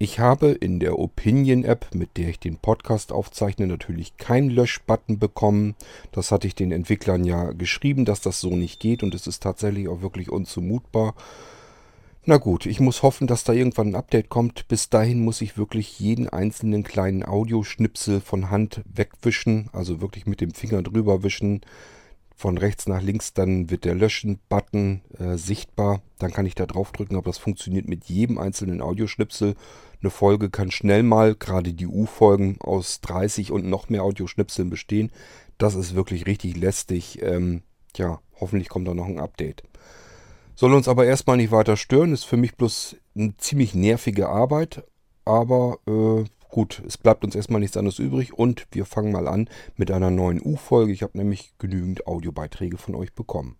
Ich habe in der Opinion-App, mit der ich den Podcast aufzeichne, natürlich keinen Löschbutton bekommen. Das hatte ich den Entwicklern ja geschrieben, dass das so nicht geht und es ist tatsächlich auch wirklich unzumutbar. Na gut, ich muss hoffen, dass da irgendwann ein Update kommt. Bis dahin muss ich wirklich jeden einzelnen kleinen Audioschnipsel von Hand wegwischen, also wirklich mit dem Finger drüber wischen. Von rechts nach links, dann wird der Löschen-Button äh, sichtbar. Dann kann ich da drauf drücken, aber das funktioniert mit jedem einzelnen Audioschnipsel. Eine Folge kann schnell mal, gerade die U-Folgen, aus 30 und noch mehr Audioschnipseln bestehen. Das ist wirklich richtig lästig. Ähm, ja, hoffentlich kommt da noch ein Update. Soll uns aber erstmal nicht weiter stören. Ist für mich bloß eine ziemlich nervige Arbeit. Aber äh, gut, es bleibt uns erstmal nichts anderes übrig. Und wir fangen mal an mit einer neuen U-Folge. Ich habe nämlich genügend Audiobeiträge von euch bekommen.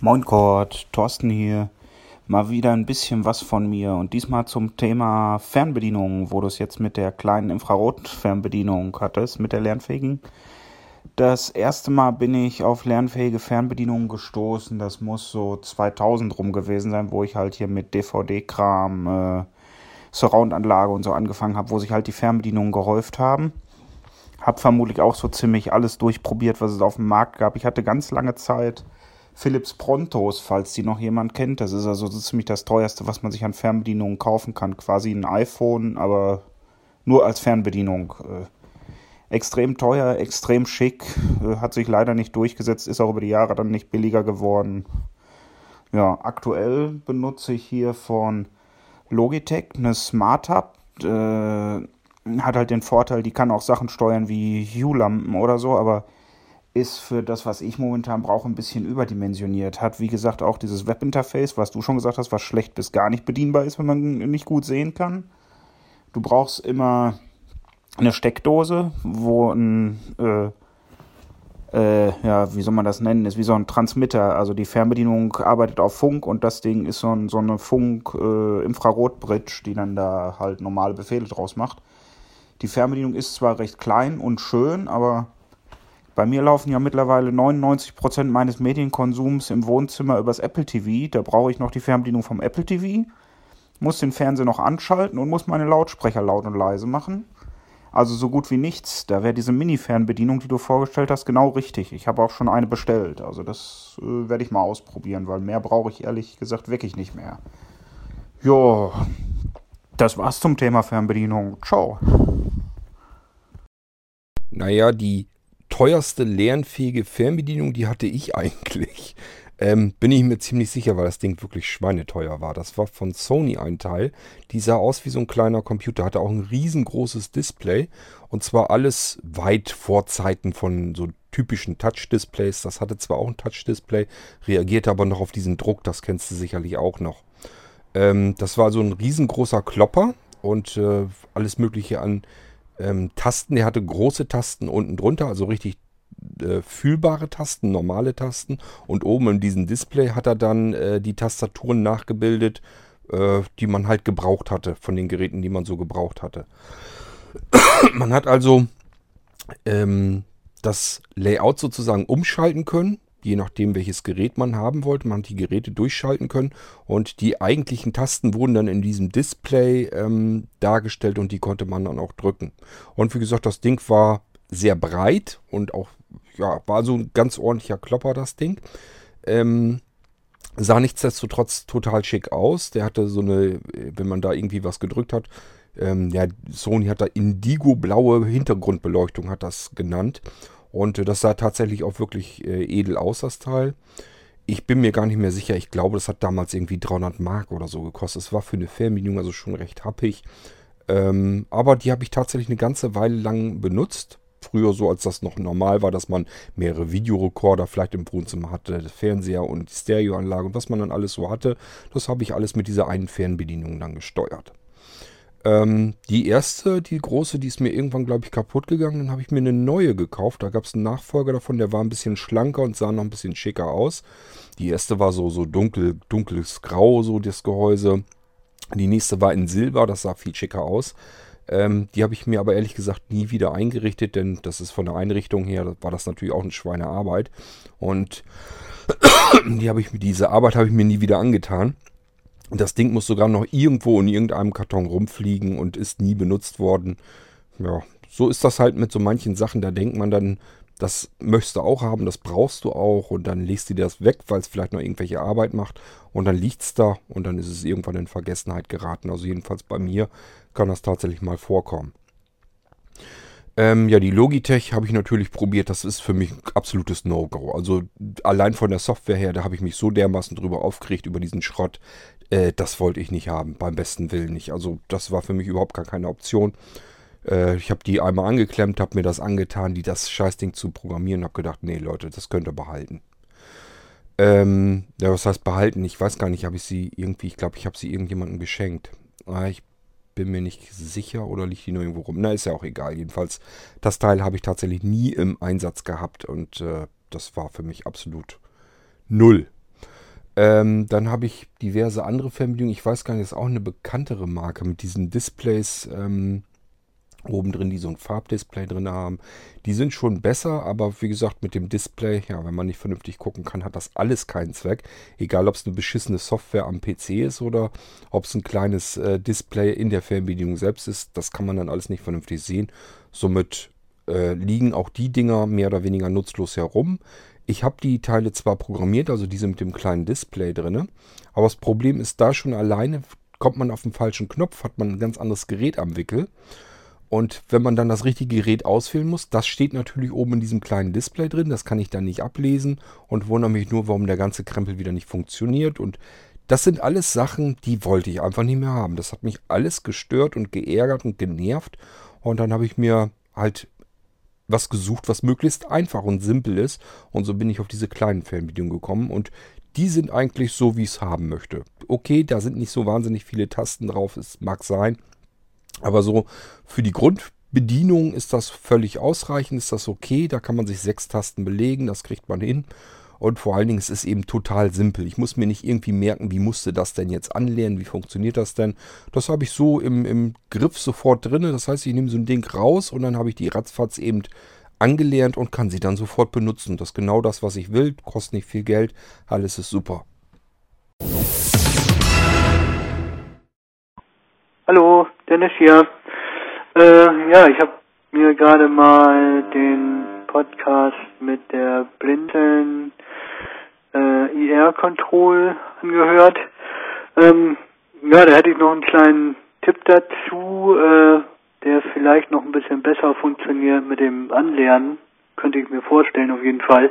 Moin Kurt, Thorsten hier. Mal wieder ein bisschen was von mir und diesmal zum Thema Fernbedienung, wo du es jetzt mit der kleinen Infrarot-Fernbedienung hattest, mit der lernfähigen. Das erste Mal bin ich auf lernfähige Fernbedienungen gestoßen, das muss so 2000 rum gewesen sein, wo ich halt hier mit DVD-Kram, äh, Surround-Anlage und so angefangen habe, wo sich halt die Fernbedienungen gehäuft haben. Hab vermutlich auch so ziemlich alles durchprobiert, was es auf dem Markt gab. Ich hatte ganz lange Zeit Philips Prontos, falls die noch jemand kennt. Das ist also so ziemlich das teuerste, was man sich an Fernbedienungen kaufen kann. Quasi ein iPhone, aber nur als Fernbedienung. Äh, extrem teuer, extrem schick, äh, hat sich leider nicht durchgesetzt, ist auch über die Jahre dann nicht billiger geworden. Ja, aktuell benutze ich hier von Logitech eine Smart Hub. Äh, hat halt den Vorteil, die kann auch Sachen steuern wie Hue-Lampen oder so, aber ist für das, was ich momentan brauche, ein bisschen überdimensioniert. Hat, wie gesagt, auch dieses Webinterface, was du schon gesagt hast, was schlecht bis gar nicht bedienbar ist, wenn man nicht gut sehen kann. Du brauchst immer eine Steckdose, wo ein, äh, äh, ja, wie soll man das nennen, ist wie so ein Transmitter. Also die Fernbedienung arbeitet auf Funk und das Ding ist so, ein, so eine Funk-Infrarot-Bridge, äh, die dann da halt normale Befehle draus macht. Die Fernbedienung ist zwar recht klein und schön, aber bei mir laufen ja mittlerweile 99% meines Medienkonsums im Wohnzimmer übers Apple TV. Da brauche ich noch die Fernbedienung vom Apple TV, muss den Fernseher noch anschalten und muss meine Lautsprecher laut und leise machen. Also so gut wie nichts. Da wäre diese Mini-Fernbedienung, die du vorgestellt hast, genau richtig. Ich habe auch schon eine bestellt. Also das äh, werde ich mal ausprobieren, weil mehr brauche ich ehrlich gesagt wirklich nicht mehr. Jo, das war's zum Thema Fernbedienung. Ciao. Naja, die teuerste lernfähige Fernbedienung, die hatte ich eigentlich. Ähm, bin ich mir ziemlich sicher, weil das Ding wirklich schweineteuer war. Das war von Sony ein Teil. Die sah aus wie so ein kleiner Computer, hatte auch ein riesengroßes Display. Und zwar alles weit vor Zeiten von so typischen Touch-Displays. Das hatte zwar auch ein Touch-Display, reagierte aber noch auf diesen Druck. Das kennst du sicherlich auch noch. Ähm, das war so ein riesengroßer Klopper und äh, alles Mögliche an ähm, Tasten. Der hatte große Tasten unten drunter, also richtig äh, fühlbare Tasten, normale Tasten. Und oben in diesem Display hat er dann äh, die Tastaturen nachgebildet, äh, die man halt gebraucht hatte, von den Geräten, die man so gebraucht hatte. man hat also ähm, das Layout sozusagen umschalten können je nachdem welches Gerät man haben wollte. Man hat die Geräte durchschalten können und die eigentlichen Tasten wurden dann in diesem Display ähm, dargestellt und die konnte man dann auch drücken. Und wie gesagt, das Ding war sehr breit und auch, ja, war so ein ganz ordentlicher Klopper, das Ding. Ähm, sah nichtsdestotrotz total schick aus. Der hatte so eine, wenn man da irgendwie was gedrückt hat, ähm, ja, Sony hat da indigo-blaue Hintergrundbeleuchtung, hat das genannt. Und äh, das sah tatsächlich auch wirklich äh, edel aus, das Teil. Ich bin mir gar nicht mehr sicher. Ich glaube, das hat damals irgendwie 300 Mark oder so gekostet. Es war für eine Fernbedienung also schon recht happig. Ähm, aber die habe ich tatsächlich eine ganze Weile lang benutzt. Früher so, als das noch normal war, dass man mehrere Videorekorder vielleicht im Wohnzimmer hatte, Fernseher und Stereoanlage und was man dann alles so hatte. Das habe ich alles mit dieser einen Fernbedienung dann gesteuert. Ähm, die erste, die große, die ist mir irgendwann, glaube ich, kaputt gegangen. Dann habe ich mir eine neue gekauft. Da gab es einen Nachfolger davon, der war ein bisschen schlanker und sah noch ein bisschen schicker aus. Die erste war so, so dunkel, dunkles Grau, so das Gehäuse. Die nächste war in Silber, das sah viel schicker aus. Ähm, die habe ich mir aber ehrlich gesagt nie wieder eingerichtet, denn das ist von der Einrichtung her, war das natürlich auch eine Schweinearbeit. Und die ich diese Arbeit habe ich mir nie wieder angetan. Das Ding muss sogar noch irgendwo in irgendeinem Karton rumfliegen und ist nie benutzt worden. Ja, so ist das halt mit so manchen Sachen. Da denkt man dann, das möchtest du auch haben, das brauchst du auch und dann legst du dir das weg, weil es vielleicht noch irgendwelche Arbeit macht und dann liegt es da und dann ist es irgendwann in Vergessenheit geraten. Also jedenfalls bei mir kann das tatsächlich mal vorkommen. Ähm, ja, die Logitech habe ich natürlich probiert. Das ist für mich ein absolutes No-Go. Also allein von der Software her, da habe ich mich so dermaßen drüber aufgeregt über diesen Schrott. Äh, das wollte ich nicht haben, beim besten Willen nicht. Also das war für mich überhaupt gar keine Option. Äh, ich habe die einmal angeklemmt, habe mir das angetan, die das Scheißding zu programmieren, habe gedacht, nee Leute, das könnt ihr behalten. Ähm, ja, was heißt behalten? Ich weiß gar nicht, habe ich sie irgendwie, ich glaube, ich habe sie irgendjemandem geschenkt. Ah, ich bin mir nicht sicher oder liegt die nur irgendwo rum. Na, ist ja auch egal. Jedenfalls, das Teil habe ich tatsächlich nie im Einsatz gehabt und äh, das war für mich absolut null. Ähm, dann habe ich diverse andere Fernbedienungen. Ich weiß gar nicht, ist auch eine bekanntere Marke mit diesen Displays. Ähm, oben drin, die so ein Farbdisplay drin haben. Die sind schon besser, aber wie gesagt, mit dem Display, ja, wenn man nicht vernünftig gucken kann, hat das alles keinen Zweck. Egal, ob es eine beschissene Software am PC ist oder ob es ein kleines äh, Display in der Fernbedienung selbst ist, das kann man dann alles nicht vernünftig sehen. Somit äh, liegen auch die Dinger mehr oder weniger nutzlos herum. Ich habe die Teile zwar programmiert, also diese mit dem kleinen Display drin, aber das Problem ist da schon alleine, kommt man auf den falschen Knopf, hat man ein ganz anderes Gerät am Wickel. Und wenn man dann das richtige Gerät auswählen muss, das steht natürlich oben in diesem kleinen Display drin. Das kann ich dann nicht ablesen und wundere mich nur, warum der ganze Krempel wieder nicht funktioniert. Und das sind alles Sachen, die wollte ich einfach nicht mehr haben. Das hat mich alles gestört und geärgert und genervt. Und dann habe ich mir halt was gesucht, was möglichst einfach und simpel ist. Und so bin ich auf diese kleinen Fernbedienungen gekommen. Und die sind eigentlich so, wie ich es haben möchte. Okay, da sind nicht so wahnsinnig viele Tasten drauf. Es mag sein. Aber so für die Grundbedienung ist das völlig ausreichend, ist das okay. Da kann man sich sechs Tasten belegen, das kriegt man hin. Und vor allen Dingen ist es eben total simpel. Ich muss mir nicht irgendwie merken, wie musste das denn jetzt anlernen, wie funktioniert das denn. Das habe ich so im, im Griff sofort drin. Das heißt, ich nehme so ein Ding raus und dann habe ich die ratzfatz eben angelernt und kann sie dann sofort benutzen. Das ist genau das, was ich will. Kostet nicht viel Geld. Alles ist super. Hallo, Dennis hier. Äh, ja, ich habe mir gerade mal den Podcast mit der Blinzeln äh, IR Control angehört. Ähm, ja, da hätte ich noch einen kleinen Tipp dazu, äh, der vielleicht noch ein bisschen besser funktioniert mit dem Anlernen. Könnte ich mir vorstellen, auf jeden Fall.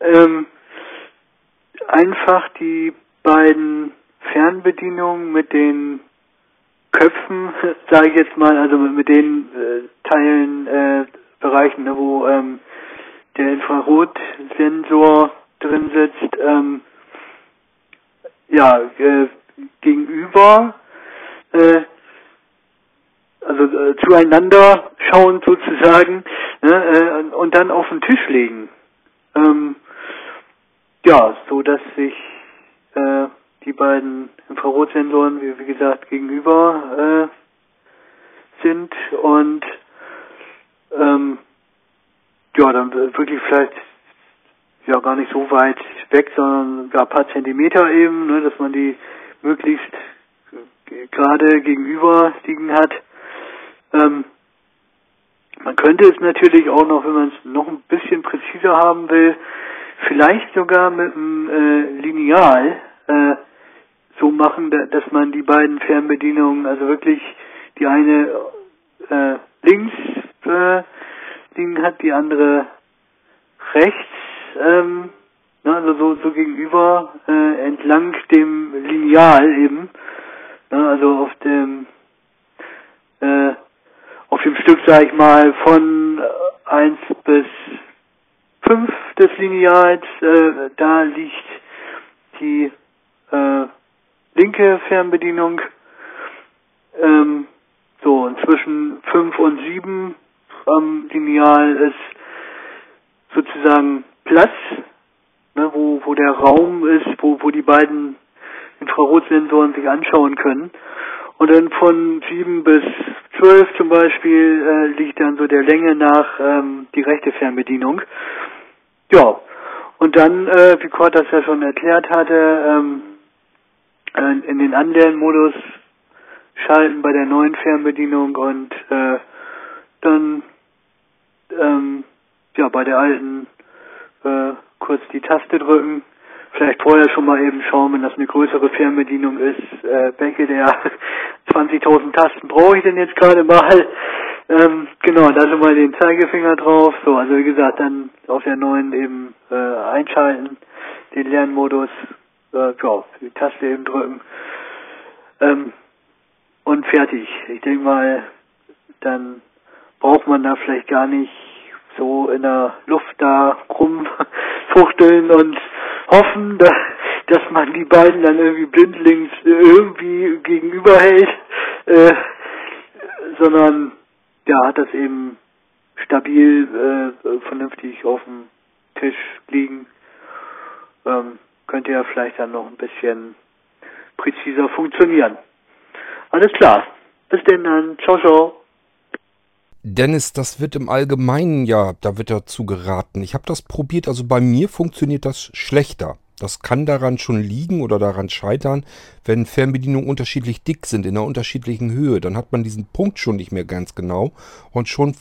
Ähm, einfach die beiden Fernbedienungen mit den Köpfen, sage ich jetzt mal, also mit den äh, Teilen, äh, Bereichen, ne, wo ähm, der Infrarotsensor drin sitzt, ähm, ja, äh, gegenüber, äh, also äh, zueinander schauen sozusagen, ne, äh, und dann auf den Tisch legen. Ähm, ja, so dass sich äh, die beiden Infrarotsensoren, wie, wie gesagt, gegenüber äh, sind und ähm, ja, dann wirklich vielleicht ja gar nicht so weit weg, sondern ein paar Zentimeter eben, ne, dass man die möglichst gerade gegenüber liegen hat. Ähm, man könnte es natürlich auch noch, wenn man es noch ein bisschen präziser haben will, vielleicht sogar mit einem äh, Lineal äh, so machen, dass man die beiden Fernbedienungen, also wirklich die eine äh, links äh, liegen hat, die andere rechts, ähm, ne, also so, so gegenüber äh, entlang dem Lineal eben, ne, also auf dem äh, auf dem Stück, sag ich mal, von 1 bis 5 des Lineals, äh, da liegt die äh, linke Fernbedienung. Ähm, so, und zwischen 5 und 7 am Lineal ist sozusagen Platz, ne, wo, wo der Raum ist, wo, wo die beiden Infrarotsensoren sich anschauen können. Und dann von 7 bis 12 zum Beispiel äh, liegt dann so der Länge nach ähm, die rechte Fernbedienung. Ja, und dann, äh, wie Kurt das ja schon erklärt hatte, ähm, äh, in den Anlernmodus schalten bei der neuen Fernbedienung und äh, dann ähm, ja bei der alten äh, kurz die Taste drücken. Vielleicht vorher schon mal eben schauen, wenn das eine größere Fernbedienung ist, äh, welche der 20.000 Tasten brauche ich denn jetzt gerade mal. Ähm, genau, da schon mal den Zeigefinger drauf. So, also wie gesagt, dann auf der neuen eben äh, einschalten, den Lernmodus, äh, ja, die Taste eben drücken. Ähm, und fertig. Ich denke mal, dann braucht man da vielleicht gar nicht so in der Luft da rumfuchteln und hoffen, dass, dass man die beiden dann irgendwie blindlings irgendwie gegenüberhält, äh, sondern ja, hat das eben stabil, äh, vernünftig auf dem Tisch liegen. Ähm, könnte ja vielleicht dann noch ein bisschen präziser funktionieren. Alles klar. Bis denn dann. Ciao, ciao. Dennis, das wird im Allgemeinen ja, da wird dazu geraten. Ich habe das probiert, also bei mir funktioniert das schlechter. Das kann daran schon liegen oder daran scheitern, wenn Fernbedienungen unterschiedlich dick sind, in einer unterschiedlichen Höhe. Dann hat man diesen Punkt schon nicht mehr ganz genau und schon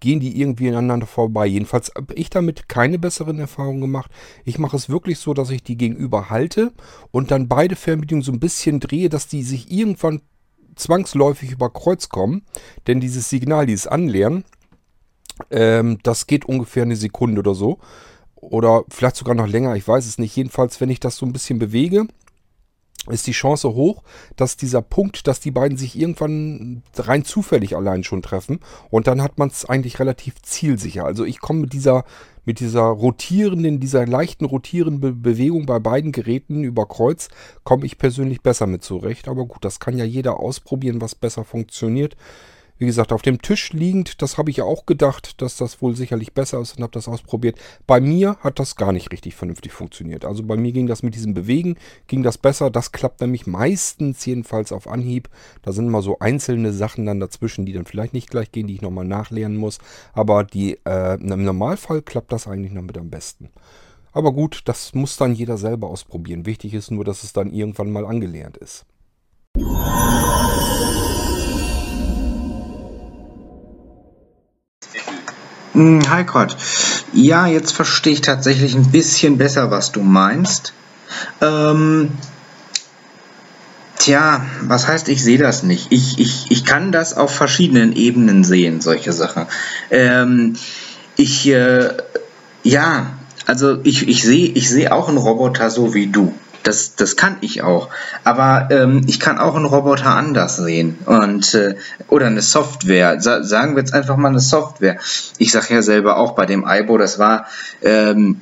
gehen die irgendwie ineinander vorbei. Jedenfalls habe ich damit keine besseren Erfahrungen gemacht. Ich mache es wirklich so, dass ich die gegenüber halte und dann beide Fernbedienungen so ein bisschen drehe, dass die sich irgendwann zwangsläufig über Kreuz kommen. Denn dieses Signal, dieses Anlernen, ähm, das geht ungefähr eine Sekunde oder so oder vielleicht sogar noch länger, ich weiß es nicht. Jedenfalls, wenn ich das so ein bisschen bewege, ist die Chance hoch, dass dieser Punkt, dass die beiden sich irgendwann rein zufällig allein schon treffen und dann hat man es eigentlich relativ zielsicher. Also ich komme mit dieser mit dieser rotierenden, dieser leichten rotierenden Bewegung bei beiden Geräten über Kreuz komme ich persönlich besser mit zurecht. Aber gut, das kann ja jeder ausprobieren, was besser funktioniert. Wie gesagt, auf dem Tisch liegend, das habe ich ja auch gedacht, dass das wohl sicherlich besser ist und habe das ausprobiert. Bei mir hat das gar nicht richtig vernünftig funktioniert. Also bei mir ging das mit diesem Bewegen, ging das besser. Das klappt nämlich meistens jedenfalls auf Anhieb. Da sind immer so einzelne Sachen dann dazwischen, die dann vielleicht nicht gleich gehen, die ich nochmal nachlernen muss. Aber die, äh, im Normalfall klappt das eigentlich noch mit am besten. Aber gut, das muss dann jeder selber ausprobieren. Wichtig ist nur, dass es dann irgendwann mal angelernt ist. Hi Gott. Ja, jetzt verstehe ich tatsächlich ein bisschen besser, was du meinst. Ähm, tja, was heißt, ich sehe das nicht? Ich, ich, ich kann das auf verschiedenen Ebenen sehen, solche Sachen. Ähm, ich, äh, ja, also ich, ich sehe ich seh auch einen Roboter so wie du. Das, das kann ich auch. Aber ähm, ich kann auch einen Roboter anders sehen. Und, äh, oder eine Software. Sa sagen wir jetzt einfach mal eine Software. Ich sage ja selber auch bei dem Aibo, das war, ähm,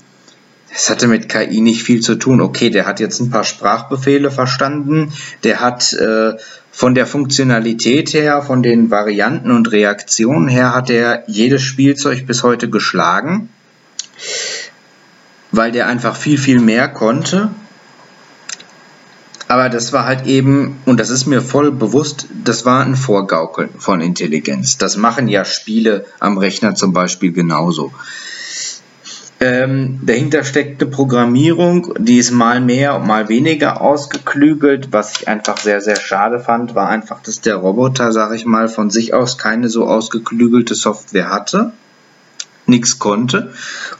das hatte mit KI nicht viel zu tun. Okay, der hat jetzt ein paar Sprachbefehle verstanden. Der hat äh, von der Funktionalität her, von den Varianten und Reaktionen her, hat er jedes Spielzeug bis heute geschlagen. Weil der einfach viel, viel mehr konnte aber das war halt eben, und das ist mir voll bewusst, das war ein Vorgaukeln von Intelligenz. Das machen ja Spiele am Rechner zum Beispiel genauso. Ähm, dahinter steckt eine Programmierung, die ist mal mehr und mal weniger ausgeklügelt. Was ich einfach sehr, sehr schade fand, war einfach, dass der Roboter, sag ich mal, von sich aus keine so ausgeklügelte Software hatte. Nichts konnte.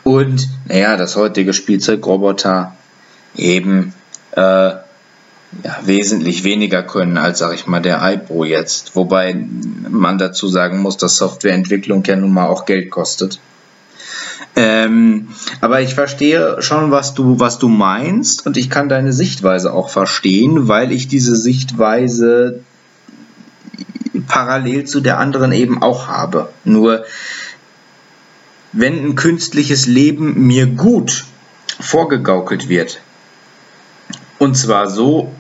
Und, naja, das heutige Spielzeugroboter eben äh, ja, wesentlich weniger können als, sag ich mal, der iPro jetzt. Wobei man dazu sagen muss, dass Softwareentwicklung ja nun mal auch Geld kostet. Ähm, aber ich verstehe schon, was du, was du meinst und ich kann deine Sichtweise auch verstehen, weil ich diese Sichtweise parallel zu der anderen eben auch habe. Nur wenn ein künstliches Leben mir gut vorgegaukelt wird, und zwar so,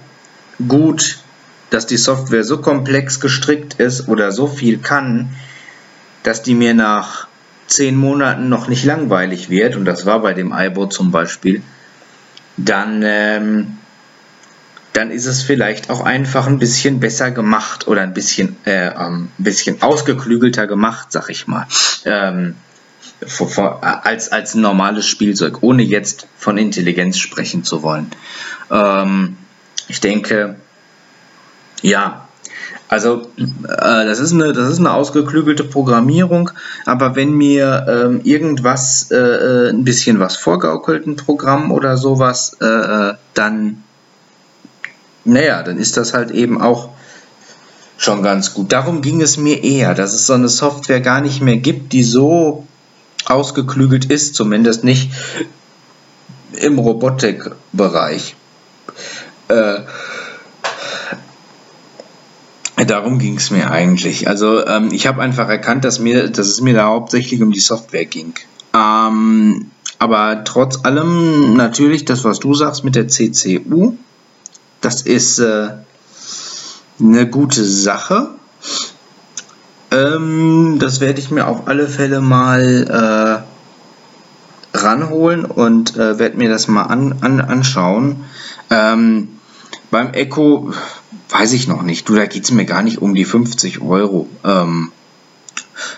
gut, dass die Software so komplex gestrickt ist oder so viel kann, dass die mir nach zehn Monaten noch nicht langweilig wird, und das war bei dem iBot zum Beispiel, dann, ähm, dann ist es vielleicht auch einfach ein bisschen besser gemacht oder ein bisschen, äh, ähm, ein bisschen ausgeklügelter gemacht, sag ich mal. Ähm, als, als normales Spielzeug, ohne jetzt von Intelligenz sprechen zu wollen. Ähm, ich denke, ja, also äh, das, ist eine, das ist eine ausgeklügelte Programmierung, aber wenn mir ähm, irgendwas äh, äh ein bisschen was vorgaukelt, ein Programm oder sowas, äh, äh, dann, naja, dann ist das halt eben auch schon ganz gut. Darum ging es mir eher, dass es so eine Software gar nicht mehr gibt, die so ausgeklügelt ist, zumindest nicht im Robotikbereich. Äh, Darum ging es mir eigentlich. Also ähm, ich habe einfach erkannt, dass, mir, dass es mir da hauptsächlich um die Software ging. Ähm, aber trotz allem natürlich das, was du sagst mit der CCU, das ist äh, eine gute Sache. Ähm, das werde ich mir auf alle Fälle mal äh, ranholen und äh, werde mir das mal an, an, anschauen. Ähm, beim Echo weiß ich noch nicht. Du, da geht es mir gar nicht um die 50 Euro. Ähm,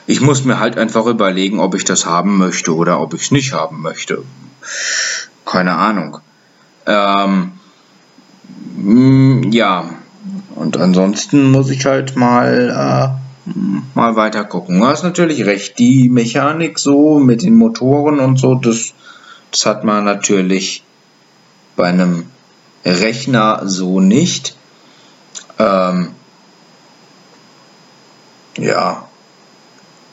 ich muss mir halt einfach überlegen, ob ich das haben möchte oder ob ich es nicht haben möchte. Keine Ahnung. Ähm, mm, ja, und ansonsten muss ich halt mal, äh, mal weiter gucken. Du hast natürlich recht, die Mechanik so mit den Motoren und so, das, das hat man natürlich bei einem Rechner so nicht. Ähm, ja,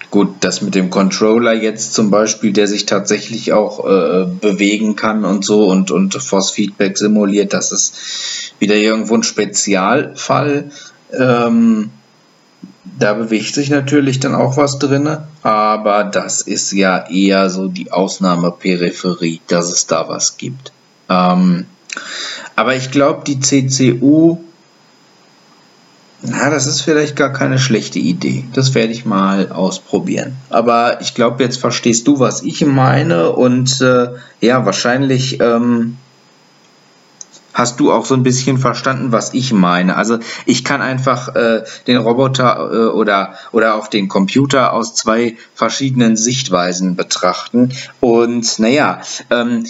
gut, das mit dem Controller jetzt zum Beispiel, der sich tatsächlich auch äh, bewegen kann und so und, und Force Feedback simuliert, das ist wieder irgendwo ein Spezialfall. Ähm, da bewegt sich natürlich dann auch was drin, aber das ist ja eher so die Ausnahmeperipherie, dass es da was gibt. Ähm, aber ich glaube, die CCU na, das ist vielleicht gar keine schlechte Idee. Das werde ich mal ausprobieren. Aber ich glaube, jetzt verstehst du, was ich meine. Und äh, ja, wahrscheinlich ähm, hast du auch so ein bisschen verstanden, was ich meine. Also ich kann einfach äh, den Roboter äh, oder, oder auch den Computer aus zwei verschiedenen Sichtweisen betrachten. Und naja, ähm,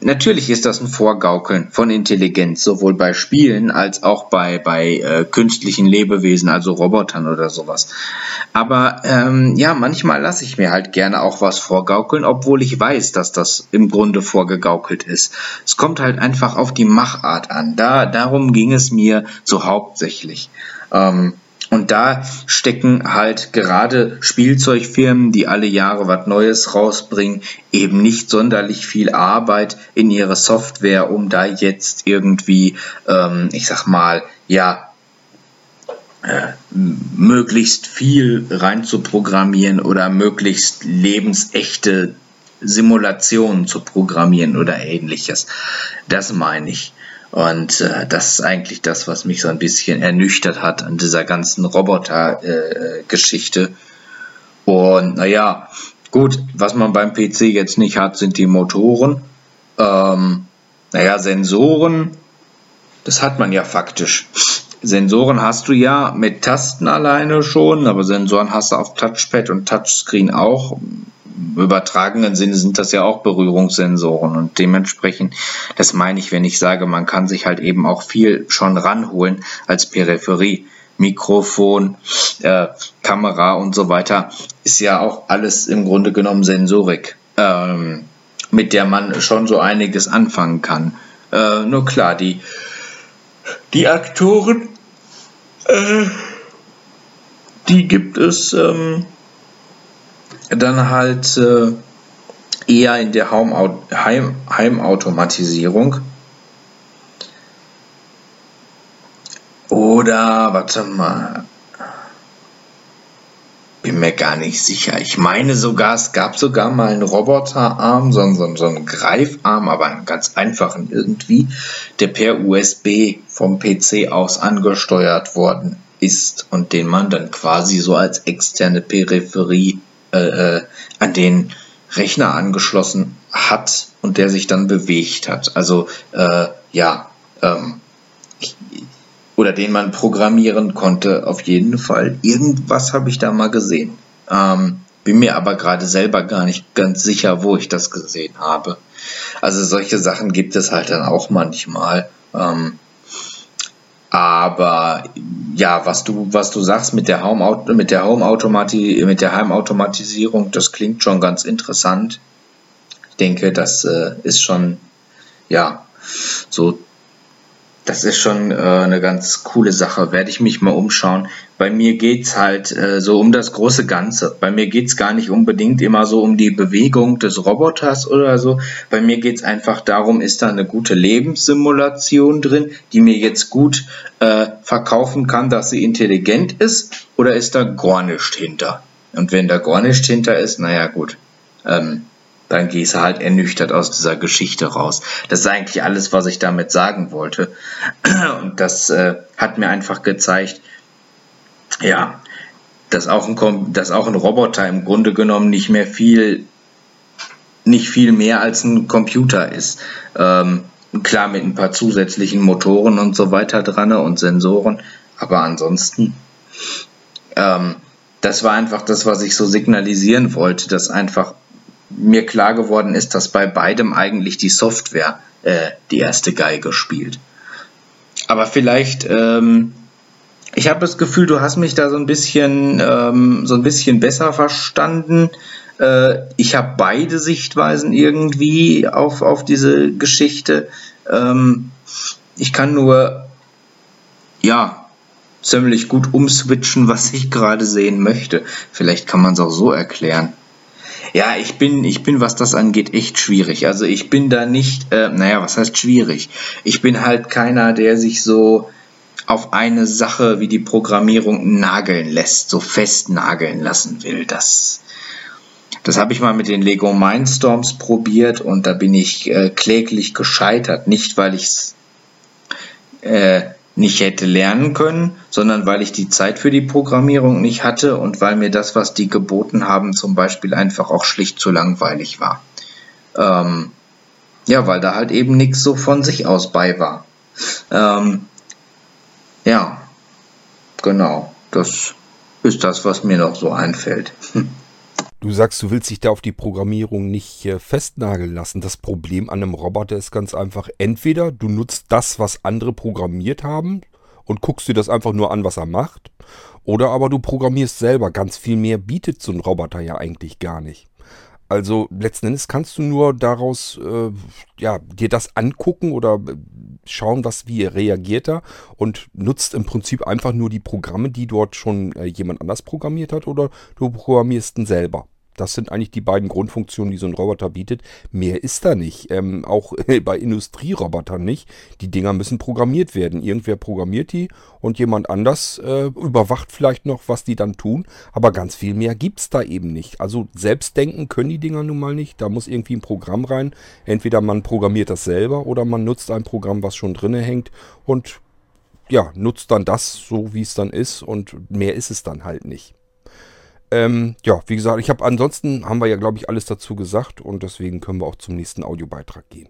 natürlich ist das ein Vorgaukeln von Intelligenz, sowohl bei Spielen als auch bei, bei äh, künstlichen Lebewesen, also Robotern oder sowas. Aber ähm, ja, manchmal lasse ich mir halt gerne auch was vorgaukeln, obwohl ich weiß, dass das im Grunde vorgegaukelt ist. Es kommt halt einfach auf die Machart an. Da, darum ging es mir so hauptsächlich. Ähm, und da stecken halt gerade Spielzeugfirmen, die alle Jahre was Neues rausbringen, eben nicht sonderlich viel Arbeit in ihre Software, um da jetzt irgendwie, ähm, ich sag mal, ja, äh, möglichst viel rein zu programmieren oder möglichst lebensechte Simulationen zu programmieren oder ähnliches. Das meine ich. Und äh, das ist eigentlich das, was mich so ein bisschen ernüchtert hat an dieser ganzen Roboter-Geschichte. Äh, und naja, gut, was man beim PC jetzt nicht hat, sind die Motoren. Ähm, naja, Sensoren, das hat man ja faktisch. Sensoren hast du ja mit Tasten alleine schon, aber Sensoren hast du auf Touchpad und Touchscreen auch übertragenen Sinne sind das ja auch Berührungssensoren und dementsprechend, das meine ich, wenn ich sage, man kann sich halt eben auch viel schon ranholen als Peripherie. Mikrofon, äh, Kamera und so weiter, ist ja auch alles im Grunde genommen Sensorik, ähm, mit der man schon so einiges anfangen kann. Äh, nur klar, die, die Aktoren, äh, die gibt es ähm, dann halt äh, eher in der Heim Heim Heimautomatisierung. Oder, warte mal, bin mir gar nicht sicher. Ich meine sogar, es gab sogar mal einen Roboterarm, so, so, so einen Greifarm, aber einen ganz einfachen irgendwie, der per USB vom PC aus angesteuert worden ist und den man dann quasi so als externe Peripherie äh, äh, an den Rechner angeschlossen hat und der sich dann bewegt hat. Also äh, ja, ähm, oder den man programmieren konnte, auf jeden Fall. Irgendwas habe ich da mal gesehen. Ähm, bin mir aber gerade selber gar nicht ganz sicher, wo ich das gesehen habe. Also solche Sachen gibt es halt dann auch manchmal. Ähm, aber ja, was du, was du sagst mit der Home mit der Home Automati mit der Heimautomatisierung, das klingt schon ganz interessant. Ich denke, das äh, ist schon ja so das ist schon äh, eine ganz coole Sache. Werde ich mich mal umschauen. Bei mir geht's halt äh, so um das große Ganze. Bei mir geht's gar nicht unbedingt immer so um die Bewegung des Roboters oder so. Bei mir geht's einfach darum, ist da eine gute Lebenssimulation drin, die mir jetzt gut äh, verkaufen kann, dass sie intelligent ist, oder ist da gar nichts hinter? Und wenn da gar nichts hinter ist, naja gut. Ähm, dann gehst du halt ernüchtert aus dieser Geschichte raus. Das ist eigentlich alles, was ich damit sagen wollte. Und das äh, hat mir einfach gezeigt, ja, dass auch, ein, dass auch ein Roboter im Grunde genommen nicht mehr viel, nicht viel mehr als ein Computer ist. Ähm, klar mit ein paar zusätzlichen Motoren und so weiter dran und Sensoren, aber ansonsten, ähm, das war einfach das, was ich so signalisieren wollte, dass einfach mir klar geworden ist, dass bei beidem eigentlich die Software äh, die erste Geige spielt. Aber vielleicht, ähm, ich habe das Gefühl, du hast mich da so ein bisschen, ähm, so ein bisschen besser verstanden. Äh, ich habe beide Sichtweisen irgendwie auf, auf diese Geschichte. Ähm, ich kann nur, ja, ziemlich gut umswitchen, was ich gerade sehen möchte. Vielleicht kann man es auch so erklären. Ja, ich bin, ich bin, was das angeht, echt schwierig. Also ich bin da nicht, äh, naja, was heißt schwierig? Ich bin halt keiner, der sich so auf eine Sache wie die Programmierung nageln lässt, so festnageln lassen will. Das, das habe ich mal mit den Lego Mindstorms probiert und da bin ich äh, kläglich gescheitert. Nicht, weil ich es äh, nicht hätte lernen können, sondern weil ich die Zeit für die Programmierung nicht hatte und weil mir das, was die geboten haben, zum Beispiel einfach auch schlicht zu langweilig war. Ähm, ja, weil da halt eben nichts so von sich aus bei war. Ähm, ja, genau, das ist das, was mir noch so einfällt. Du sagst, du willst dich da auf die Programmierung nicht äh, festnageln lassen. Das Problem an einem Roboter ist ganz einfach, entweder du nutzt das, was andere programmiert haben und guckst dir das einfach nur an, was er macht, oder aber du programmierst selber. Ganz viel mehr bietet so ein Roboter ja eigentlich gar nicht. Also letzten Endes kannst du nur daraus äh, ja, dir das angucken oder äh, schauen, was wie reagiert er und nutzt im Prinzip einfach nur die Programme, die dort schon äh, jemand anders programmiert hat oder du programmierst ihn selber. Das sind eigentlich die beiden Grundfunktionen, die so ein Roboter bietet. Mehr ist da nicht. Ähm, auch bei Industrierobotern nicht. Die Dinger müssen programmiert werden. Irgendwer programmiert die und jemand anders äh, überwacht vielleicht noch, was die dann tun. Aber ganz viel mehr gibt es da eben nicht. Also selbst denken können die Dinger nun mal nicht. Da muss irgendwie ein Programm rein. Entweder man programmiert das selber oder man nutzt ein Programm, was schon drinne hängt und ja, nutzt dann das so, wie es dann ist und mehr ist es dann halt nicht. Ähm, ja, wie gesagt, ich habe ansonsten haben wir ja, glaube ich, alles dazu gesagt und deswegen können wir auch zum nächsten Audiobeitrag gehen.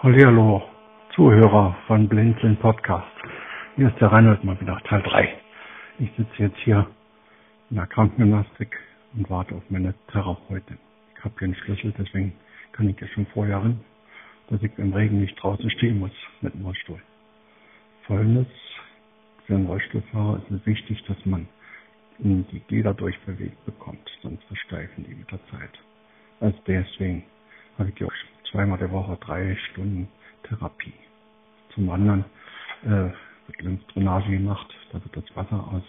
Hallo, Zuhörer von Blinzeln Podcast. Hier ist der Reinhold mal wieder, Teil 3. Ich sitze jetzt hier in der Krankengymnastik und warte auf meine Therapeutin. Ich habe hier einen Schlüssel, deswegen kann ich jetzt schon vorher rein dass ich im Regen nicht draußen stehen muss mit dem Rollstuhl. Folgendes, für einen Rollstuhlfahrer ist es wichtig, dass man die Glieder durchbewegt bekommt, sonst versteifen die mit der Zeit. Also deswegen habe ich auch zweimal der Woche drei Stunden Therapie. Zum anderen äh, wird Lymphdrainage gemacht, da wird das Wasser aus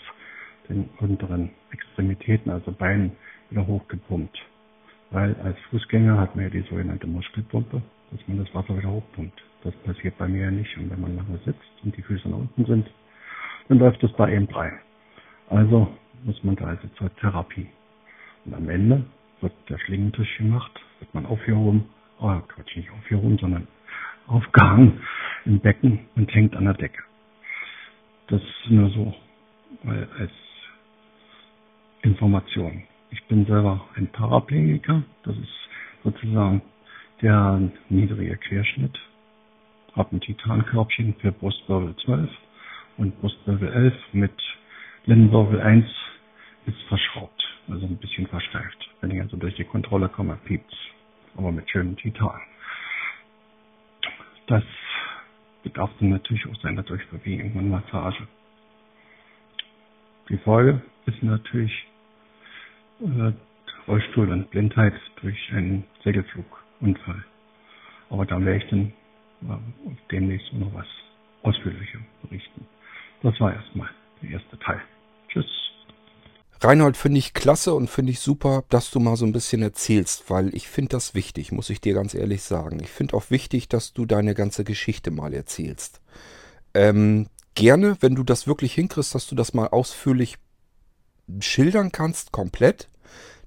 den unteren Extremitäten, also Beinen, wieder hochgepumpt. Weil als Fußgänger hat man ja die sogenannte Muskelpumpe dass man das Wasser wieder hochpumpt. Das passiert bei mir ja nicht. Und wenn man lange sitzt und die Füße nach unten sind, dann läuft es da eben frei. Also muss man da also zur Therapie. Und am Ende wird der Schlingentisch gemacht, wird man aufgehoben, oh Quatsch, nicht aufgehoben, sondern aufgehangen im Becken und hängt an der Decke. Das ist nur so, weil als Information. Ich bin selber ein Paraplegiker. Das ist sozusagen der niedrige Querschnitt. Hab ein Titankörbchen für Brustwirbel 12 und Brustwirbel 11 mit Lendenwirbel 1 ist verschraubt, also ein bisschen versteift. Wenn ich also durch die Kontrolle komme, piept's. Aber mit schönem Titan. Das bedarf dann natürlich auch seiner Durchbewegung und Massage. Die Folge ist natürlich äh, Rollstuhl und Blindheit durch einen Segelflugunfall. Aber da werde ich dann demnächst noch was ausführlicher berichten. Das war erstmal der erste Teil. Tschüss. Reinhold finde ich klasse und finde ich super, dass du mal so ein bisschen erzählst, weil ich finde das wichtig, muss ich dir ganz ehrlich sagen. Ich finde auch wichtig, dass du deine ganze Geschichte mal erzählst. Ähm, gerne, wenn du das wirklich hinkriegst, dass du das mal ausführlich schildern kannst, komplett,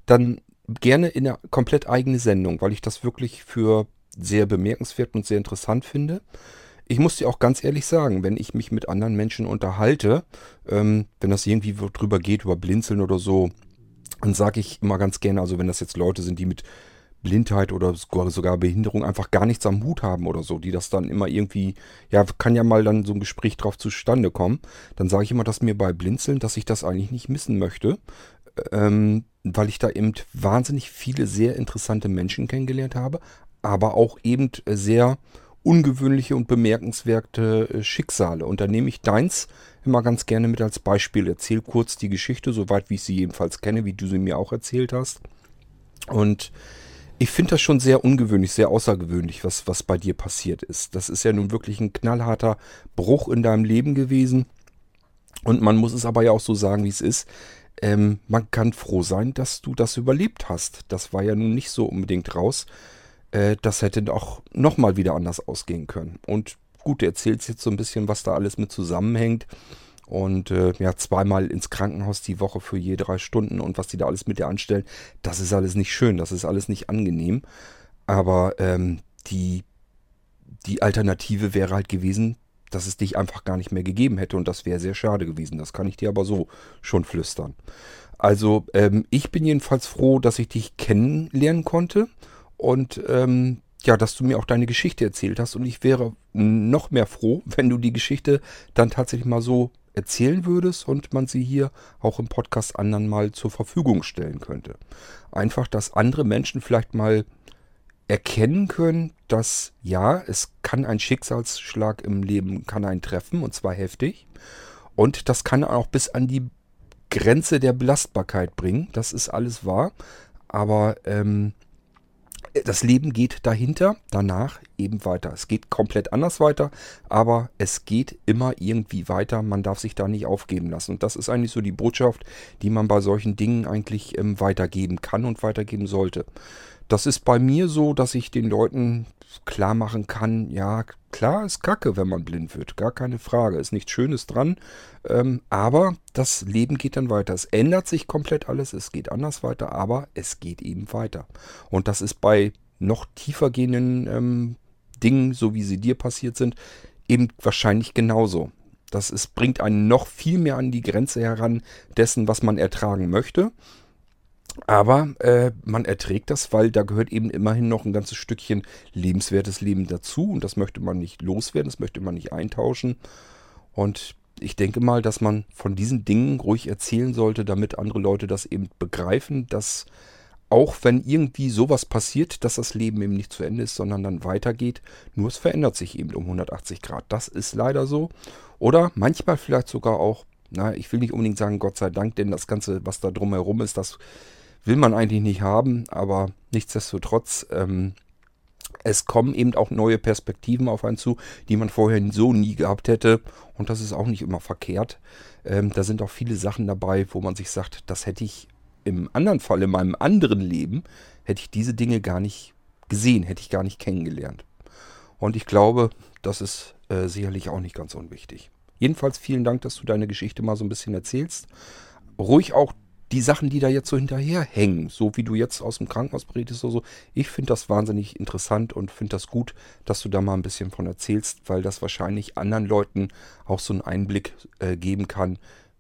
dann gerne in eine komplett eigene Sendung, weil ich das wirklich für sehr bemerkenswert und sehr interessant finde. Ich muss dir auch ganz ehrlich sagen, wenn ich mich mit anderen Menschen unterhalte, ähm, wenn das irgendwie drüber geht, über Blinzeln oder so, dann sage ich immer ganz gerne, also wenn das jetzt Leute sind, die mit Blindheit oder sogar Behinderung einfach gar nichts am Hut haben oder so, die das dann immer irgendwie, ja, kann ja mal dann so ein Gespräch drauf zustande kommen, dann sage ich immer, dass mir bei Blinzeln, dass ich das eigentlich nicht missen möchte, ähm, weil ich da eben wahnsinnig viele sehr interessante Menschen kennengelernt habe, aber auch eben sehr ungewöhnliche und bemerkenswerte äh, Schicksale. Und da nehme ich deins immer ganz gerne mit als Beispiel. Erzähl kurz die Geschichte, soweit wie ich sie jedenfalls kenne, wie du sie mir auch erzählt hast. Und ich finde das schon sehr ungewöhnlich, sehr außergewöhnlich, was, was bei dir passiert ist. Das ist ja nun wirklich ein knallharter Bruch in deinem Leben gewesen. Und man muss es aber ja auch so sagen, wie es ist. Ähm, man kann froh sein, dass du das überlebt hast. Das war ja nun nicht so unbedingt raus. Äh, das hätte auch nochmal wieder anders ausgehen können. Und gut, du erzählst jetzt so ein bisschen, was da alles mit zusammenhängt. Und äh, ja, zweimal ins Krankenhaus die Woche für je drei Stunden und was die da alles mit dir anstellen, das ist alles nicht schön, das ist alles nicht angenehm. Aber ähm, die, die Alternative wäre halt gewesen, dass es dich einfach gar nicht mehr gegeben hätte und das wäre sehr schade gewesen. Das kann ich dir aber so schon flüstern. Also ähm, ich bin jedenfalls froh, dass ich dich kennenlernen konnte und ähm, ja, dass du mir auch deine Geschichte erzählt hast. Und ich wäre noch mehr froh, wenn du die Geschichte dann tatsächlich mal so erzählen würdest und man sie hier auch im Podcast anderen mal zur Verfügung stellen könnte. Einfach, dass andere Menschen vielleicht mal erkennen können, dass ja, es kann ein Schicksalsschlag im Leben, kann einen treffen und zwar heftig. Und das kann auch bis an die Grenze der Belastbarkeit bringen. Das ist alles wahr. Aber ähm, das Leben geht dahinter, danach eben weiter. Es geht komplett anders weiter, aber es geht immer irgendwie weiter. Man darf sich da nicht aufgeben lassen. Und das ist eigentlich so die Botschaft, die man bei solchen Dingen eigentlich ähm, weitergeben kann und weitergeben sollte. Das ist bei mir so, dass ich den Leuten klar machen kann, ja, klar ist Kacke, wenn man blind wird, gar keine Frage, ist nichts Schönes dran, ähm, aber das Leben geht dann weiter. Es ändert sich komplett alles, es geht anders weiter, aber es geht eben weiter. Und das ist bei noch tiefer gehenden ähm, Dingen, so wie sie dir passiert sind, eben wahrscheinlich genauso. Das ist, bringt einen noch viel mehr an die Grenze heran dessen, was man ertragen möchte. Aber äh, man erträgt das, weil da gehört eben immerhin noch ein ganzes Stückchen lebenswertes Leben dazu. Und das möchte man nicht loswerden, das möchte man nicht eintauschen. Und ich denke mal, dass man von diesen Dingen ruhig erzählen sollte, damit andere Leute das eben begreifen, dass auch wenn irgendwie sowas passiert, dass das Leben eben nicht zu Ende ist, sondern dann weitergeht, nur es verändert sich eben um 180 Grad. Das ist leider so. Oder manchmal vielleicht sogar auch, na, ich will nicht unbedingt sagen, Gott sei Dank, denn das Ganze, was da drumherum ist, das will man eigentlich nicht haben, aber nichtsdestotrotz, ähm, es kommen eben auch neue Perspektiven auf einen zu, die man vorher so nie gehabt hätte. Und das ist auch nicht immer verkehrt. Ähm, da sind auch viele Sachen dabei, wo man sich sagt, das hätte ich im anderen Fall, in meinem anderen Leben, hätte ich diese Dinge gar nicht gesehen, hätte ich gar nicht kennengelernt. Und ich glaube, das ist äh, sicherlich auch nicht ganz unwichtig. Jedenfalls vielen Dank, dass du deine Geschichte mal so ein bisschen erzählst. Ruhig auch die Sachen, die da jetzt so hinterherhängen, so wie du jetzt aus dem Krankenhaus berichtest oder so, ich finde das wahnsinnig interessant und finde das gut, dass du da mal ein bisschen von erzählst, weil das wahrscheinlich anderen Leuten auch so einen Einblick äh, geben kann,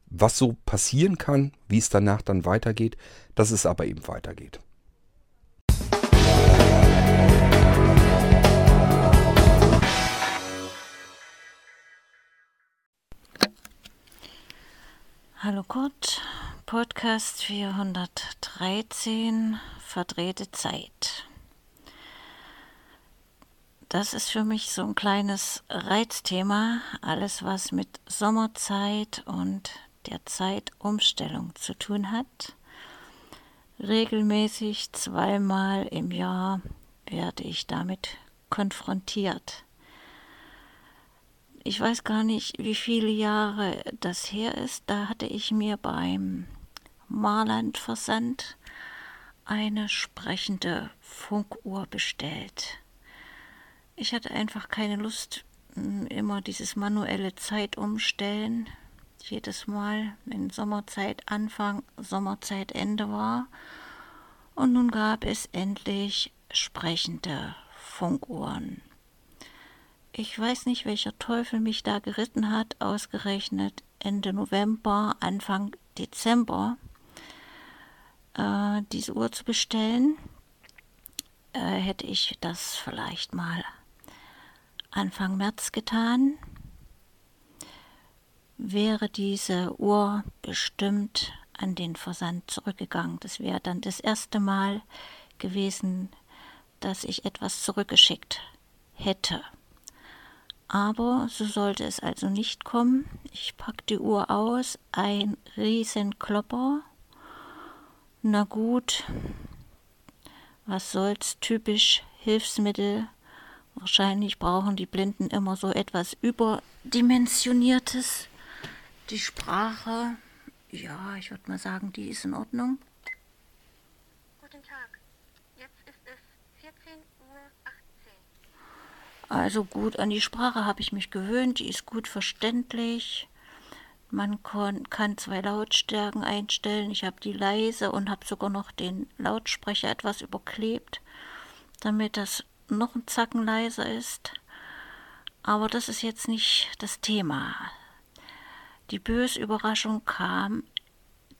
was so passieren kann, wie es danach dann weitergeht, dass es aber eben weitergeht. Hallo Kurt, Podcast 413, verdrehte Zeit. Das ist für mich so ein kleines Reizthema, alles was mit Sommerzeit und der Zeitumstellung zu tun hat. Regelmäßig zweimal im Jahr werde ich damit konfrontiert. Ich weiß gar nicht, wie viele Jahre das her ist. Da hatte ich mir beim Marland Versand eine sprechende Funkuhr bestellt. Ich hatte einfach keine Lust, immer dieses manuelle Zeitumstellen. Jedes Mal, wenn Sommerzeit Anfang, Sommerzeit Ende war. Und nun gab es endlich sprechende Funkuhren. Ich weiß nicht, welcher Teufel mich da geritten hat, ausgerechnet Ende November, Anfang Dezember äh, diese Uhr zu bestellen. Äh, hätte ich das vielleicht mal Anfang März getan, wäre diese Uhr bestimmt an den Versand zurückgegangen. Das wäre dann das erste Mal gewesen, dass ich etwas zurückgeschickt hätte. Aber so sollte es also nicht kommen. Ich pack die Uhr aus, ein Riesenklopper. Na gut, was soll's, typisch Hilfsmittel. Wahrscheinlich brauchen die Blinden immer so etwas überdimensioniertes. Die Sprache, ja, ich würde mal sagen, die ist in Ordnung. Guten Tag. Also gut, an die Sprache habe ich mich gewöhnt, die ist gut verständlich. Man kann zwei Lautstärken einstellen. Ich habe die leise und habe sogar noch den Lautsprecher etwas überklebt, damit das noch ein Zacken leiser ist. Aber das ist jetzt nicht das Thema. Die böse Überraschung kam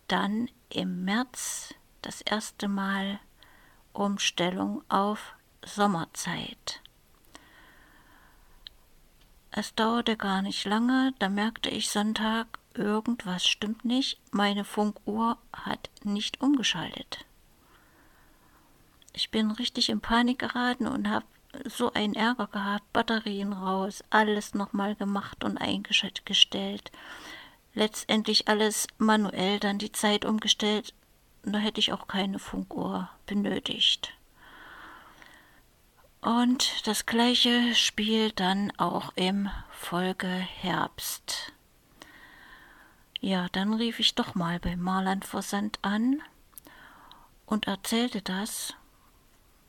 dann im März das erste Mal Umstellung auf Sommerzeit. Es dauerte gar nicht lange, da merkte ich Sonntag, irgendwas stimmt nicht, meine Funkuhr hat nicht umgeschaltet. Ich bin richtig in Panik geraten und habe so einen Ärger gehabt, Batterien raus, alles nochmal gemacht und eingestellt. Letztendlich alles manuell, dann die Zeit umgestellt. Da hätte ich auch keine Funkuhr benötigt. Und das gleiche spielt dann auch im Folgeherbst. Ja, dann rief ich doch mal bei Marland Versand an und erzählte das.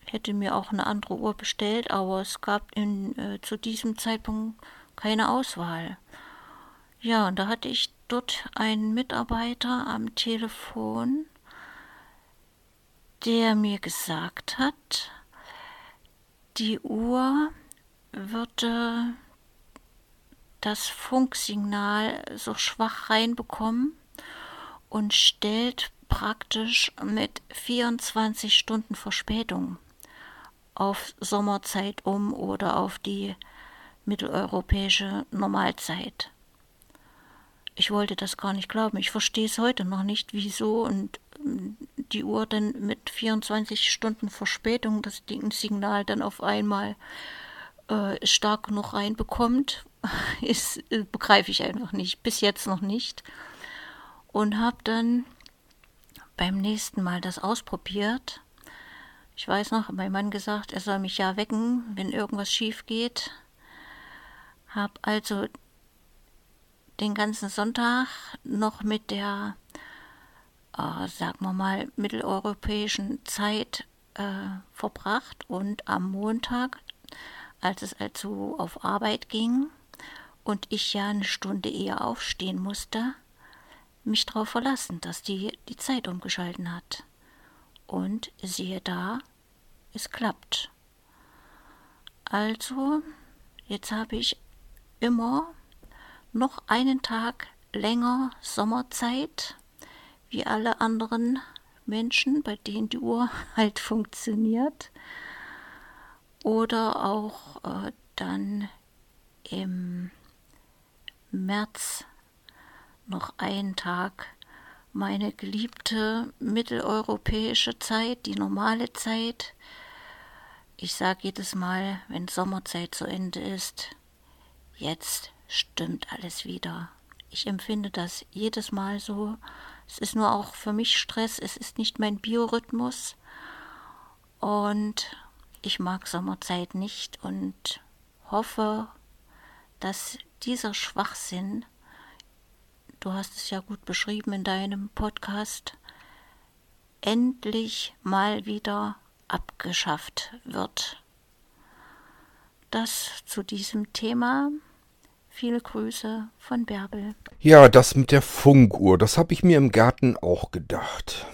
Hätte mir auch eine andere Uhr bestellt, aber es gab in, äh, zu diesem Zeitpunkt keine Auswahl. Ja, und da hatte ich dort einen Mitarbeiter am Telefon, der mir gesagt hat, die Uhr würde das Funksignal so schwach reinbekommen und stellt praktisch mit 24 Stunden Verspätung auf Sommerzeit um oder auf die mitteleuropäische Normalzeit. Ich wollte das gar nicht glauben. Ich verstehe es heute noch nicht, wieso und die Uhr dann mit 24 Stunden Verspätung das Signal dann auf einmal äh, stark genug reinbekommt, ist, äh, begreife ich einfach nicht. Bis jetzt noch nicht. Und habe dann beim nächsten Mal das ausprobiert. Ich weiß noch, mein Mann gesagt, er soll mich ja wecken, wenn irgendwas schief geht. Hab also den ganzen Sonntag noch mit der äh, sagen wir mal, mitteleuropäischen Zeit äh, verbracht und am Montag, als es also auf Arbeit ging und ich ja eine Stunde eher aufstehen musste, mich darauf verlassen, dass die die Zeit umgeschalten hat. Und siehe da, es klappt. Also, jetzt habe ich immer noch einen Tag länger Sommerzeit, wie alle anderen Menschen, bei denen die Uhr halt funktioniert. Oder auch äh, dann im März noch einen Tag meine geliebte mitteleuropäische Zeit, die normale Zeit. Ich sage jedes Mal, wenn Sommerzeit zu Ende ist, jetzt stimmt alles wieder. Ich empfinde das jedes Mal so. Es ist nur auch für mich Stress, es ist nicht mein Biorhythmus. Und ich mag Sommerzeit nicht und hoffe, dass dieser Schwachsinn, du hast es ja gut beschrieben in deinem Podcast, endlich mal wieder abgeschafft wird. Das zu diesem Thema. Viele Grüße von Bärbel. Ja, das mit der Funkuhr, das habe ich mir im Garten auch gedacht.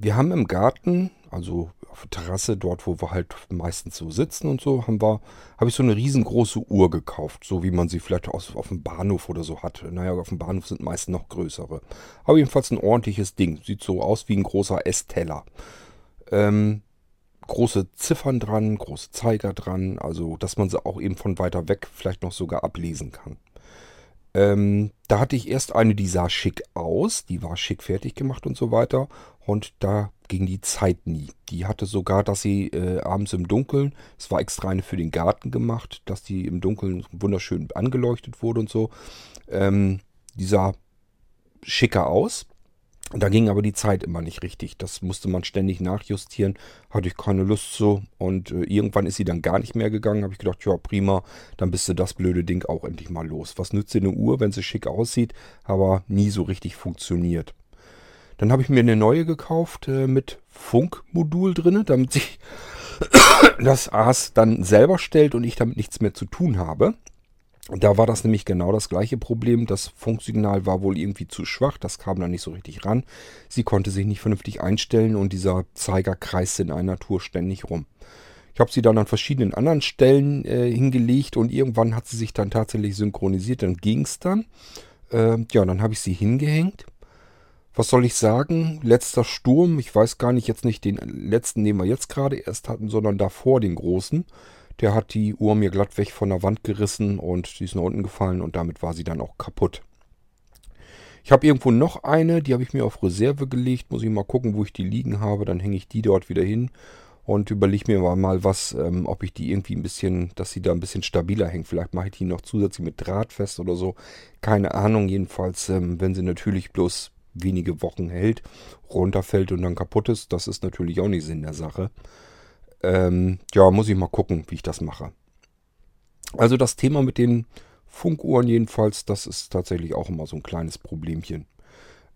Wir haben im Garten, also auf der Terrasse, dort wo wir halt meistens so sitzen und so, haben wir, habe ich so eine riesengroße Uhr gekauft, so wie man sie vielleicht aus, auf dem Bahnhof oder so hat. Naja, auf dem Bahnhof sind meist noch größere. Aber jedenfalls ein ordentliches Ding. Sieht so aus wie ein großer Essteller. Ähm, große Ziffern dran, große Zeiger dran, also dass man sie auch eben von weiter weg vielleicht noch sogar ablesen kann. Ähm, da hatte ich erst eine, die sah schick aus, die war schick fertig gemacht und so weiter. Und da ging die Zeit nie. Die hatte sogar, dass sie äh, abends im Dunkeln, es war extra eine für den Garten gemacht, dass die im Dunkeln wunderschön angeleuchtet wurde und so. Ähm, die sah schicker aus. Da ging aber die Zeit immer nicht richtig. Das musste man ständig nachjustieren. Hatte ich keine Lust zu. Und äh, irgendwann ist sie dann gar nicht mehr gegangen. Habe ich gedacht, ja prima, dann bist du das blöde Ding auch endlich mal los. Was nützt dir eine Uhr, wenn sie schick aussieht, aber nie so richtig funktioniert. Dann habe ich mir eine neue gekauft äh, mit Funkmodul drin, damit sich das AS dann selber stellt und ich damit nichts mehr zu tun habe. Da war das nämlich genau das gleiche Problem. Das Funksignal war wohl irgendwie zu schwach, das kam da nicht so richtig ran. Sie konnte sich nicht vernünftig einstellen und dieser Zeiger kreiste in einer Tour ständig rum. Ich habe sie dann an verschiedenen anderen Stellen äh, hingelegt und irgendwann hat sie sich dann tatsächlich synchronisiert, dann ging es dann. Äh, ja, dann habe ich sie hingehängt. Was soll ich sagen? Letzter Sturm, ich weiß gar nicht jetzt nicht den letzten, den wir jetzt gerade erst hatten, sondern davor den großen. Der hat die Uhr mir glatt weg von der Wand gerissen und die ist nach unten gefallen und damit war sie dann auch kaputt. Ich habe irgendwo noch eine, die habe ich mir auf Reserve gelegt. Muss ich mal gucken, wo ich die liegen habe. Dann hänge ich die dort wieder hin und überlege mir mal was, ähm, ob ich die irgendwie ein bisschen, dass sie da ein bisschen stabiler hängt. Vielleicht mache ich die noch zusätzlich mit Draht fest oder so. Keine Ahnung. Jedenfalls, ähm, wenn sie natürlich bloß wenige Wochen hält, runterfällt und dann kaputt ist, das ist natürlich auch nicht Sinn der Sache. Ähm, ja, muss ich mal gucken, wie ich das mache. Also das Thema mit den Funkuhren jedenfalls, das ist tatsächlich auch immer so ein kleines Problemchen.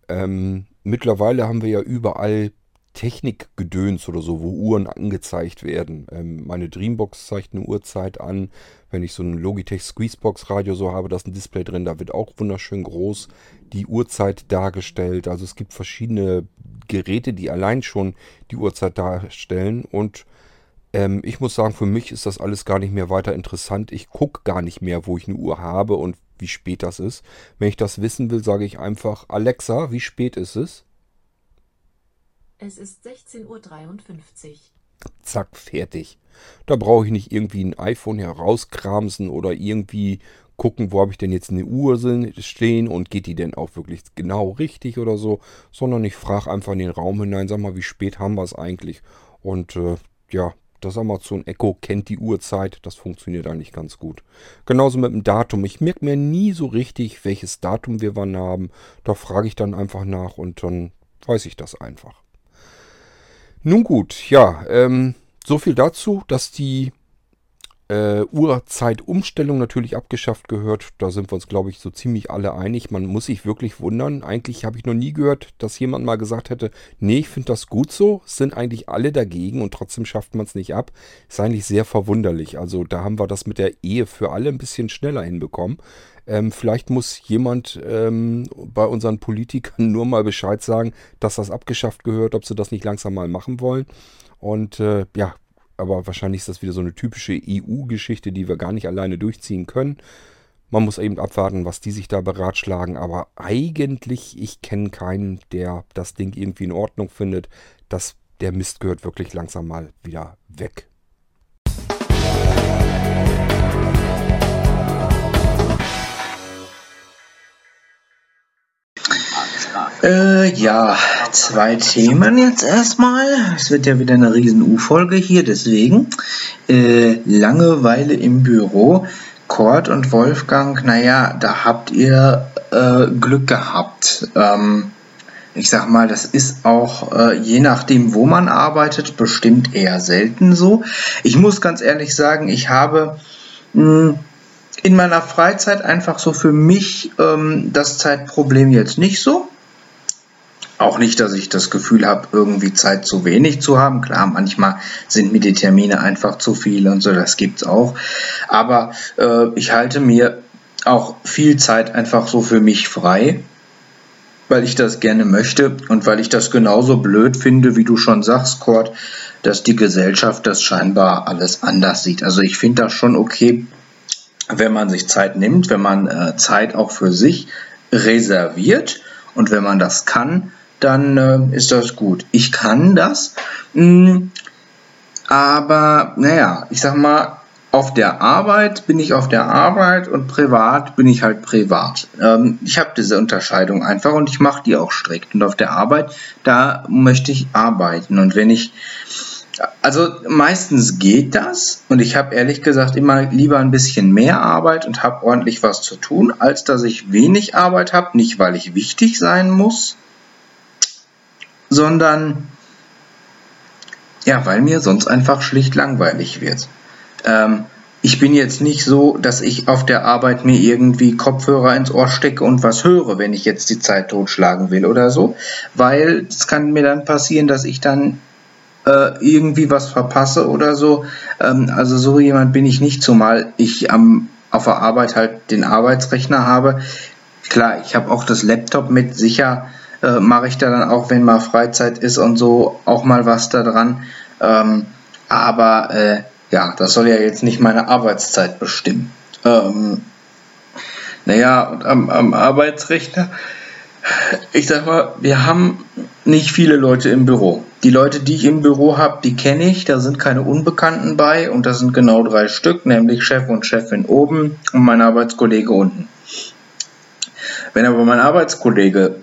Ähm, mittlerweile haben wir ja überall Technikgedöns oder so, wo Uhren angezeigt werden. Ähm, meine Dreambox zeigt eine Uhrzeit an. Wenn ich so ein Logitech Squeezebox Radio so habe, da ist ein Display drin, da wird auch wunderschön groß die Uhrzeit dargestellt. Also es gibt verschiedene Geräte, die allein schon die Uhrzeit darstellen und ähm, ich muss sagen, für mich ist das alles gar nicht mehr weiter interessant. Ich gucke gar nicht mehr, wo ich eine Uhr habe und wie spät das ist. Wenn ich das wissen will, sage ich einfach, Alexa, wie spät ist es? Es ist 16.53 Uhr. Zack, fertig. Da brauche ich nicht irgendwie ein iPhone herauskramsen oder irgendwie gucken, wo habe ich denn jetzt eine Uhr stehen und geht die denn auch wirklich genau richtig oder so, sondern ich frage einfach in den Raum hinein, sag mal, wie spät haben wir es eigentlich? Und äh, ja, das Amazon Echo kennt die Uhrzeit, das funktioniert eigentlich ganz gut. Genauso mit dem Datum. Ich merke mir nie so richtig, welches Datum wir wann haben. Da frage ich dann einfach nach und dann weiß ich das einfach. Nun gut, ja, ähm, so viel dazu, dass die äh, Uhrzeitumstellung natürlich abgeschafft gehört. Da sind wir uns, glaube ich, so ziemlich alle einig. Man muss sich wirklich wundern. Eigentlich habe ich noch nie gehört, dass jemand mal gesagt hätte, nee, ich finde das gut so. Sind eigentlich alle dagegen und trotzdem schafft man es nicht ab. Ist eigentlich sehr verwunderlich. Also da haben wir das mit der Ehe für alle ein bisschen schneller hinbekommen. Ähm, vielleicht muss jemand ähm, bei unseren Politikern nur mal Bescheid sagen, dass das abgeschafft gehört, ob sie das nicht langsam mal machen wollen. Und äh, ja, aber wahrscheinlich ist das wieder so eine typische EU-Geschichte, die wir gar nicht alleine durchziehen können. Man muss eben abwarten, was die sich da beratschlagen. Aber eigentlich, ich kenne keinen, der das Ding irgendwie in Ordnung findet. Das, der Mist gehört wirklich langsam mal wieder weg. Äh, ja, zwei Themen jetzt erstmal. Es wird ja wieder eine riesen U-Folge hier, deswegen. Äh, Langeweile im Büro. Kurt und Wolfgang, naja, da habt ihr äh, Glück gehabt. Ähm, ich sag mal, das ist auch äh, je nachdem, wo man arbeitet, bestimmt eher selten so. Ich muss ganz ehrlich sagen, ich habe mh, hm, in meiner Freizeit einfach so für mich ähm, das Zeitproblem jetzt nicht so. Auch nicht, dass ich das Gefühl habe, irgendwie Zeit zu wenig zu haben. Klar, manchmal sind mir die Termine einfach zu viel und so, das gibt's auch. Aber äh, ich halte mir auch viel Zeit einfach so für mich frei, weil ich das gerne möchte und weil ich das genauso blöd finde, wie du schon sagst, Kurt, dass die Gesellschaft das scheinbar alles anders sieht. Also ich finde das schon okay, wenn man sich Zeit nimmt, wenn man äh, Zeit auch für sich reserviert und wenn man das kann, dann äh, ist das gut. Ich kann das, mh, hm, aber naja, ich sag mal, auf der Arbeit bin ich auf der Arbeit und privat bin ich halt privat. Ähm, ich habe diese Unterscheidung einfach und ich mache die auch strikt. Und auf der Arbeit, da möchte ich arbeiten. Und wenn ich, also meistens geht das und ich habe ehrlich gesagt immer lieber ein bisschen mehr Arbeit und habe ordentlich was zu tun, als dass ich wenig Arbeit habe. Nicht, weil ich wichtig sein muss, sondern ja, weil mir sonst einfach schlicht langweilig wird. Ähm, ich bin jetzt nicht so, dass ich auf der Arbeit mir irgendwie Kopfhörer ins Ohr stecke und was höre, wenn ich jetzt die Zeit totschlagen will oder so, weil es kann mir dann passieren, dass ich dann äh, irgendwie was verpasse oder so. Ähm, also so jemand bin ich nicht, zumal ich am, auf der Arbeit halt den Arbeitsrechner habe. Klar, ich habe auch das Laptop mit sicher äh, mache ich da dann auch, wenn mal Freizeit ist und so, auch mal was da dran. Ähm, aber äh, ja, das soll ja jetzt nicht meine Arbeitszeit bestimmen. Ähm, naja, und am, am Arbeitsrechner, ich sag mal, wir haben nicht viele Leute im Büro. Die Leute, die ich im Büro habe, die kenne ich, da sind keine Unbekannten bei und das sind genau drei Stück, nämlich Chef und Chefin oben und mein Arbeitskollege unten. Wenn aber mein Arbeitskollege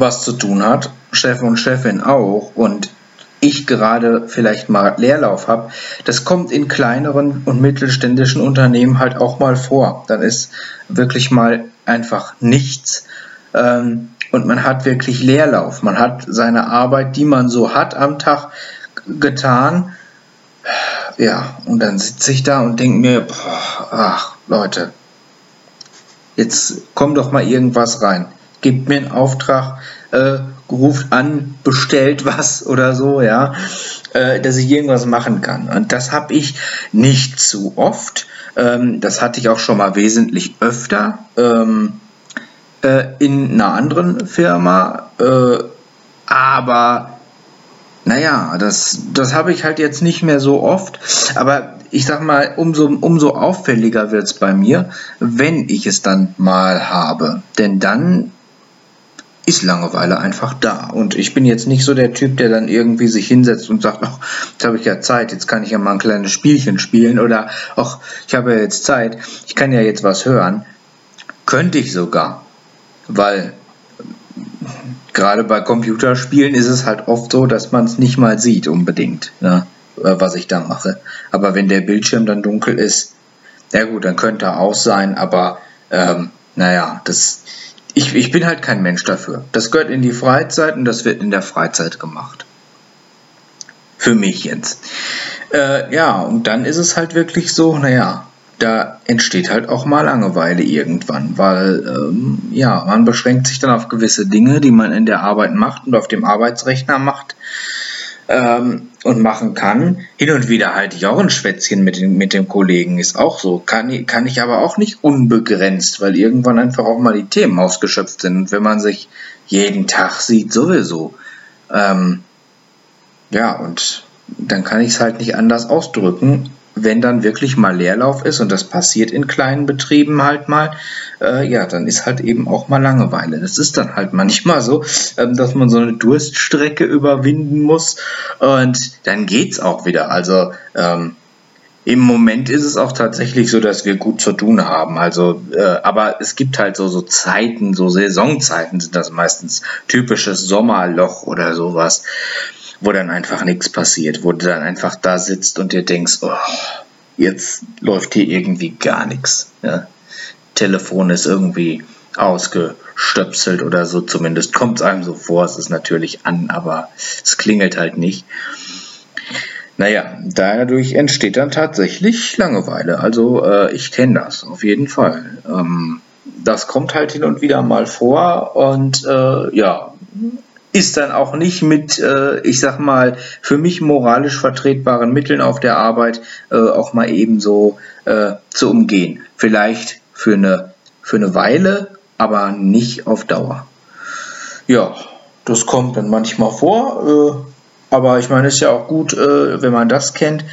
was zu tun hat, Chef und Chefin auch und ich gerade vielleicht mal Leerlauf habe, das kommt in kleineren und mittelständischen Unternehmen halt auch mal vor. Dann ist wirklich mal einfach nichts ähm, und man hat wirklich Leerlauf. Man hat seine Arbeit, die man so hat am Tag getan. Ja, und dann sitze ich da und denke mir, boah, ach Leute, jetzt komm doch mal irgendwas rein gebt mir einen Auftrag, äh, ruft an, bestellt was oder so, ja, äh, dass ich irgendwas machen kann. Und das habe ich nicht zu oft. Ähm, das hatte ich auch schon mal wesentlich öfter ähm, äh, in einer anderen Firma. Äh, aber naja, das, das habe ich halt jetzt nicht mehr so oft. Aber ich sag mal, umso, umso auffälliger wird es bei mir, wenn ich es dann mal habe. Denn dann ist Langeweile einfach da. Und ich bin jetzt nicht so der Typ, der dann irgendwie sich hinsetzt und sagt, ach, jetzt habe ich ja Zeit, jetzt kann ich ja mal ein kleines Spielchen spielen oder ach, ich habe ja jetzt Zeit, ich kann ja jetzt was hören. Könnte ich sogar, weil gerade bei Computerspielen ist es halt oft so, dass man es nicht mal sieht unbedingt, ne, was ich da mache. Aber wenn der Bildschirm dann dunkel ist, ja gut, dann könnte er aus sein, aber ähm, naja, das ich, ich bin halt kein Mensch dafür. Das gehört in die Freizeit und das wird in der Freizeit gemacht. Für mich jetzt. Äh, ja, und dann ist es halt wirklich so, naja, da entsteht halt auch mal Langeweile irgendwann, weil ähm, ja, man beschränkt sich dann auf gewisse Dinge, die man in der Arbeit macht und auf dem Arbeitsrechner macht ähm, und machen kann. Hin und wieder halte ich auch ein Schwätzchen mit, den, mit dem Kollegen, ist auch so. Kann, kann ich aber auch nicht unbegrenzt, weil irgendwann einfach auch mal die Themen ausgeschöpft sind. Und wenn man sich jeden Tag sieht, sowieso. Ähm, ja, und dann kann ich es halt nicht anders ausdrücken, wenn dann wirklich mal Leerlauf ist, und das passiert in kleinen Betrieben halt mal, äh, ja, dann ist halt eben auch mal Langeweile. Das ist dann halt manchmal so, ähm, dass man so eine Durststrecke überwinden muss und dann geht's auch wieder. Also ähm, im Moment ist es auch tatsächlich so, dass wir gut zu tun haben. Also, äh, aber es gibt halt so so Zeiten, so Saisonzeiten sind das meistens typisches Sommerloch oder sowas wo dann einfach nichts passiert, wo du dann einfach da sitzt und dir denkst, oh, jetzt läuft hier irgendwie gar nichts. Ja? Telefon ist irgendwie ausgestöpselt oder so, zumindest kommt es einem so vor, es ist natürlich an, aber es klingelt halt nicht. Naja, dadurch entsteht dann tatsächlich Langeweile. Also äh, ich kenne das auf jeden Fall. Ähm, das kommt halt hin und wieder mal vor und äh, ja, ist dann auch nicht mit, äh, ich sag mal, für mich moralisch vertretbaren Mitteln auf der Arbeit äh, auch mal ebenso äh, zu umgehen. Vielleicht für eine, für eine Weile, aber nicht auf Dauer. Ja, das kommt dann manchmal vor, äh, aber ich meine, es ist ja auch gut, äh, wenn man das kennt.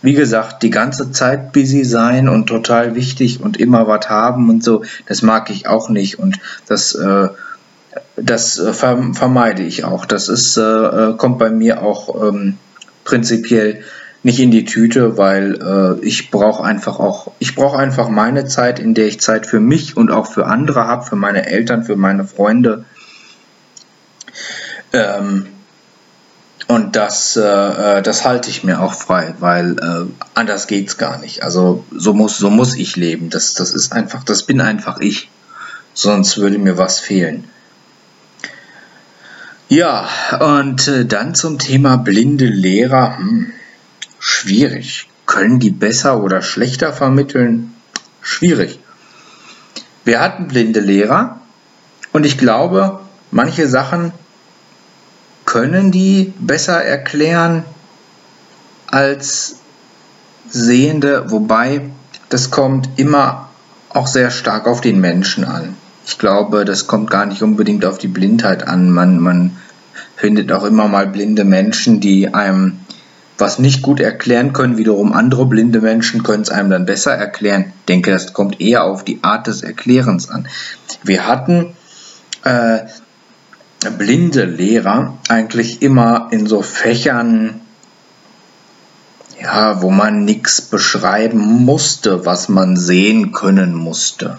Wie gesagt, die ganze Zeit busy sein und total wichtig und immer was haben und so, das mag ich auch nicht und das äh, das äh, vermeide ich auch. Das ist, äh, äh, kommt bei mir auch ähm, prinzipiell nicht in die Tüte, weil äh, ich brauche einfach auch, ich brauche einfach meine Zeit, in der ich Zeit für mich und auch für andere habe, für meine Eltern, für meine Freunde. Ähm, und das, äh, äh das halte ich mir auch frei, weil äh, anders geht's gar nicht. Also so muss, so muss ich leben. Das, das ist einfach, das bin einfach ich. Sonst würde mir was fehlen. Ja, und äh, dann zum Thema blinde Lehrer. Hm, schwierig. Können die besser oder schlechter vermitteln? Schwierig. Wir hatten blinde Lehrer und ich glaube, manche Sachen können die besser erklären als Sehende, wobei das kommt immer auch sehr stark auf den Menschen an. Ich glaube, das kommt gar nicht unbedingt auf die Blindheit an. Man, man findet auch immer mal blinde Menschen, die einem was nicht gut erklären können. Wiederum andere blinde Menschen können es einem dann besser erklären. Ich denke, das kommt eher auf die Art des Erklärens an. Wir hatten äh, blinde Lehrer eigentlich immer in so Fächern, ja, wo man nichts beschreiben musste, was man sehen können musste.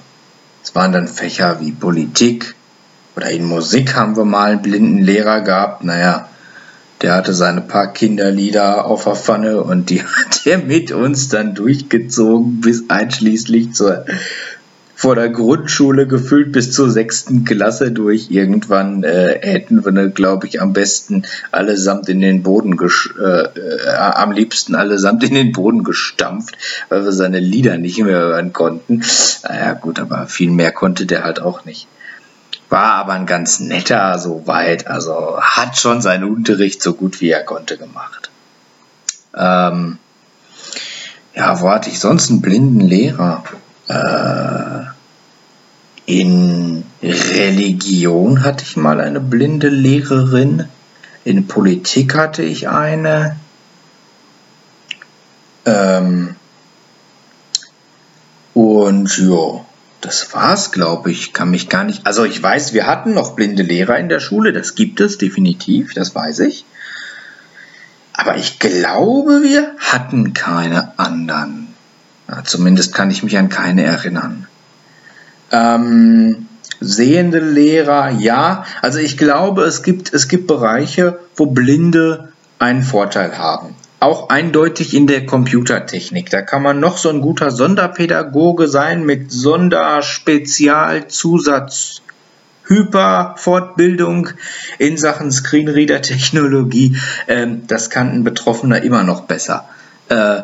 Es waren dann Fächer wie Politik oder in Musik haben wir mal einen blinden Lehrer gehabt. Naja, der hatte seine paar Kinderlieder auf der Pfanne und die hat er mit uns dann durchgezogen bis einschließlich zur vor der Grundschule gefüllt bis zur sechsten Klasse durch. Irgendwann äh, hätten wir, ne, glaube ich, am besten allesamt in den Boden, äh, äh, am liebsten allesamt in den Boden gestampft, weil wir seine Lieder nicht mehr hören konnten. Naja, gut, aber viel mehr konnte der halt auch nicht. War aber ein ganz netter soweit, also hat schon seinen Unterricht so gut wie er konnte gemacht. Ähm, ja, wo hatte ich sonst einen blinden Lehrer? Äh, in Religion hatte ich mal eine blinde Lehrerin. In Politik hatte ich eine. Ähm, und ja, das war's, glaube ich. Kann mich gar nicht. Also ich weiß, wir hatten noch blinde Lehrer in der Schule. Das gibt es definitiv, das weiß ich. Aber ich glaube, wir hatten keine anderen. Ja, zumindest kann ich mich an keine erinnern. Ähm, sehende Lehrer, ja. Also ich glaube, es gibt, es gibt Bereiche, wo Blinde einen Vorteil haben. Auch eindeutig in der Computertechnik. Da kann man noch so ein guter Sonderpädagoge sein mit Sonderspezialzusatz. Hyperfortbildung in Sachen Screenreader-Technologie. Ähm, das kann ein Betroffener immer noch besser. Äh,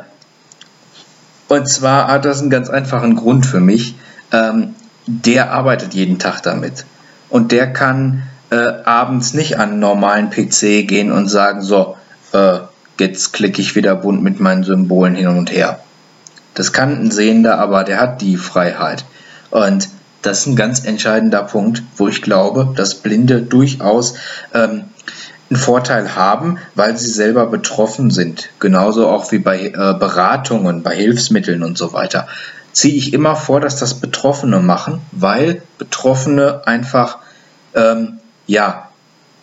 und zwar hat das einen ganz einfachen Grund für mich. Ähm, der arbeitet jeden Tag damit. Und der kann äh, abends nicht an einen normalen PC gehen und sagen, so, äh, jetzt klicke ich wieder bunt mit meinen Symbolen hin und her. Das kann ein Sehender, aber der hat die Freiheit. Und das ist ein ganz entscheidender Punkt, wo ich glaube, dass Blinde durchaus ähm, einen Vorteil haben, weil sie selber betroffen sind. Genauso auch wie bei äh, Beratungen, bei Hilfsmitteln und so weiter. Ziehe ich immer vor, dass das Betroffene machen, weil Betroffene einfach ähm, ja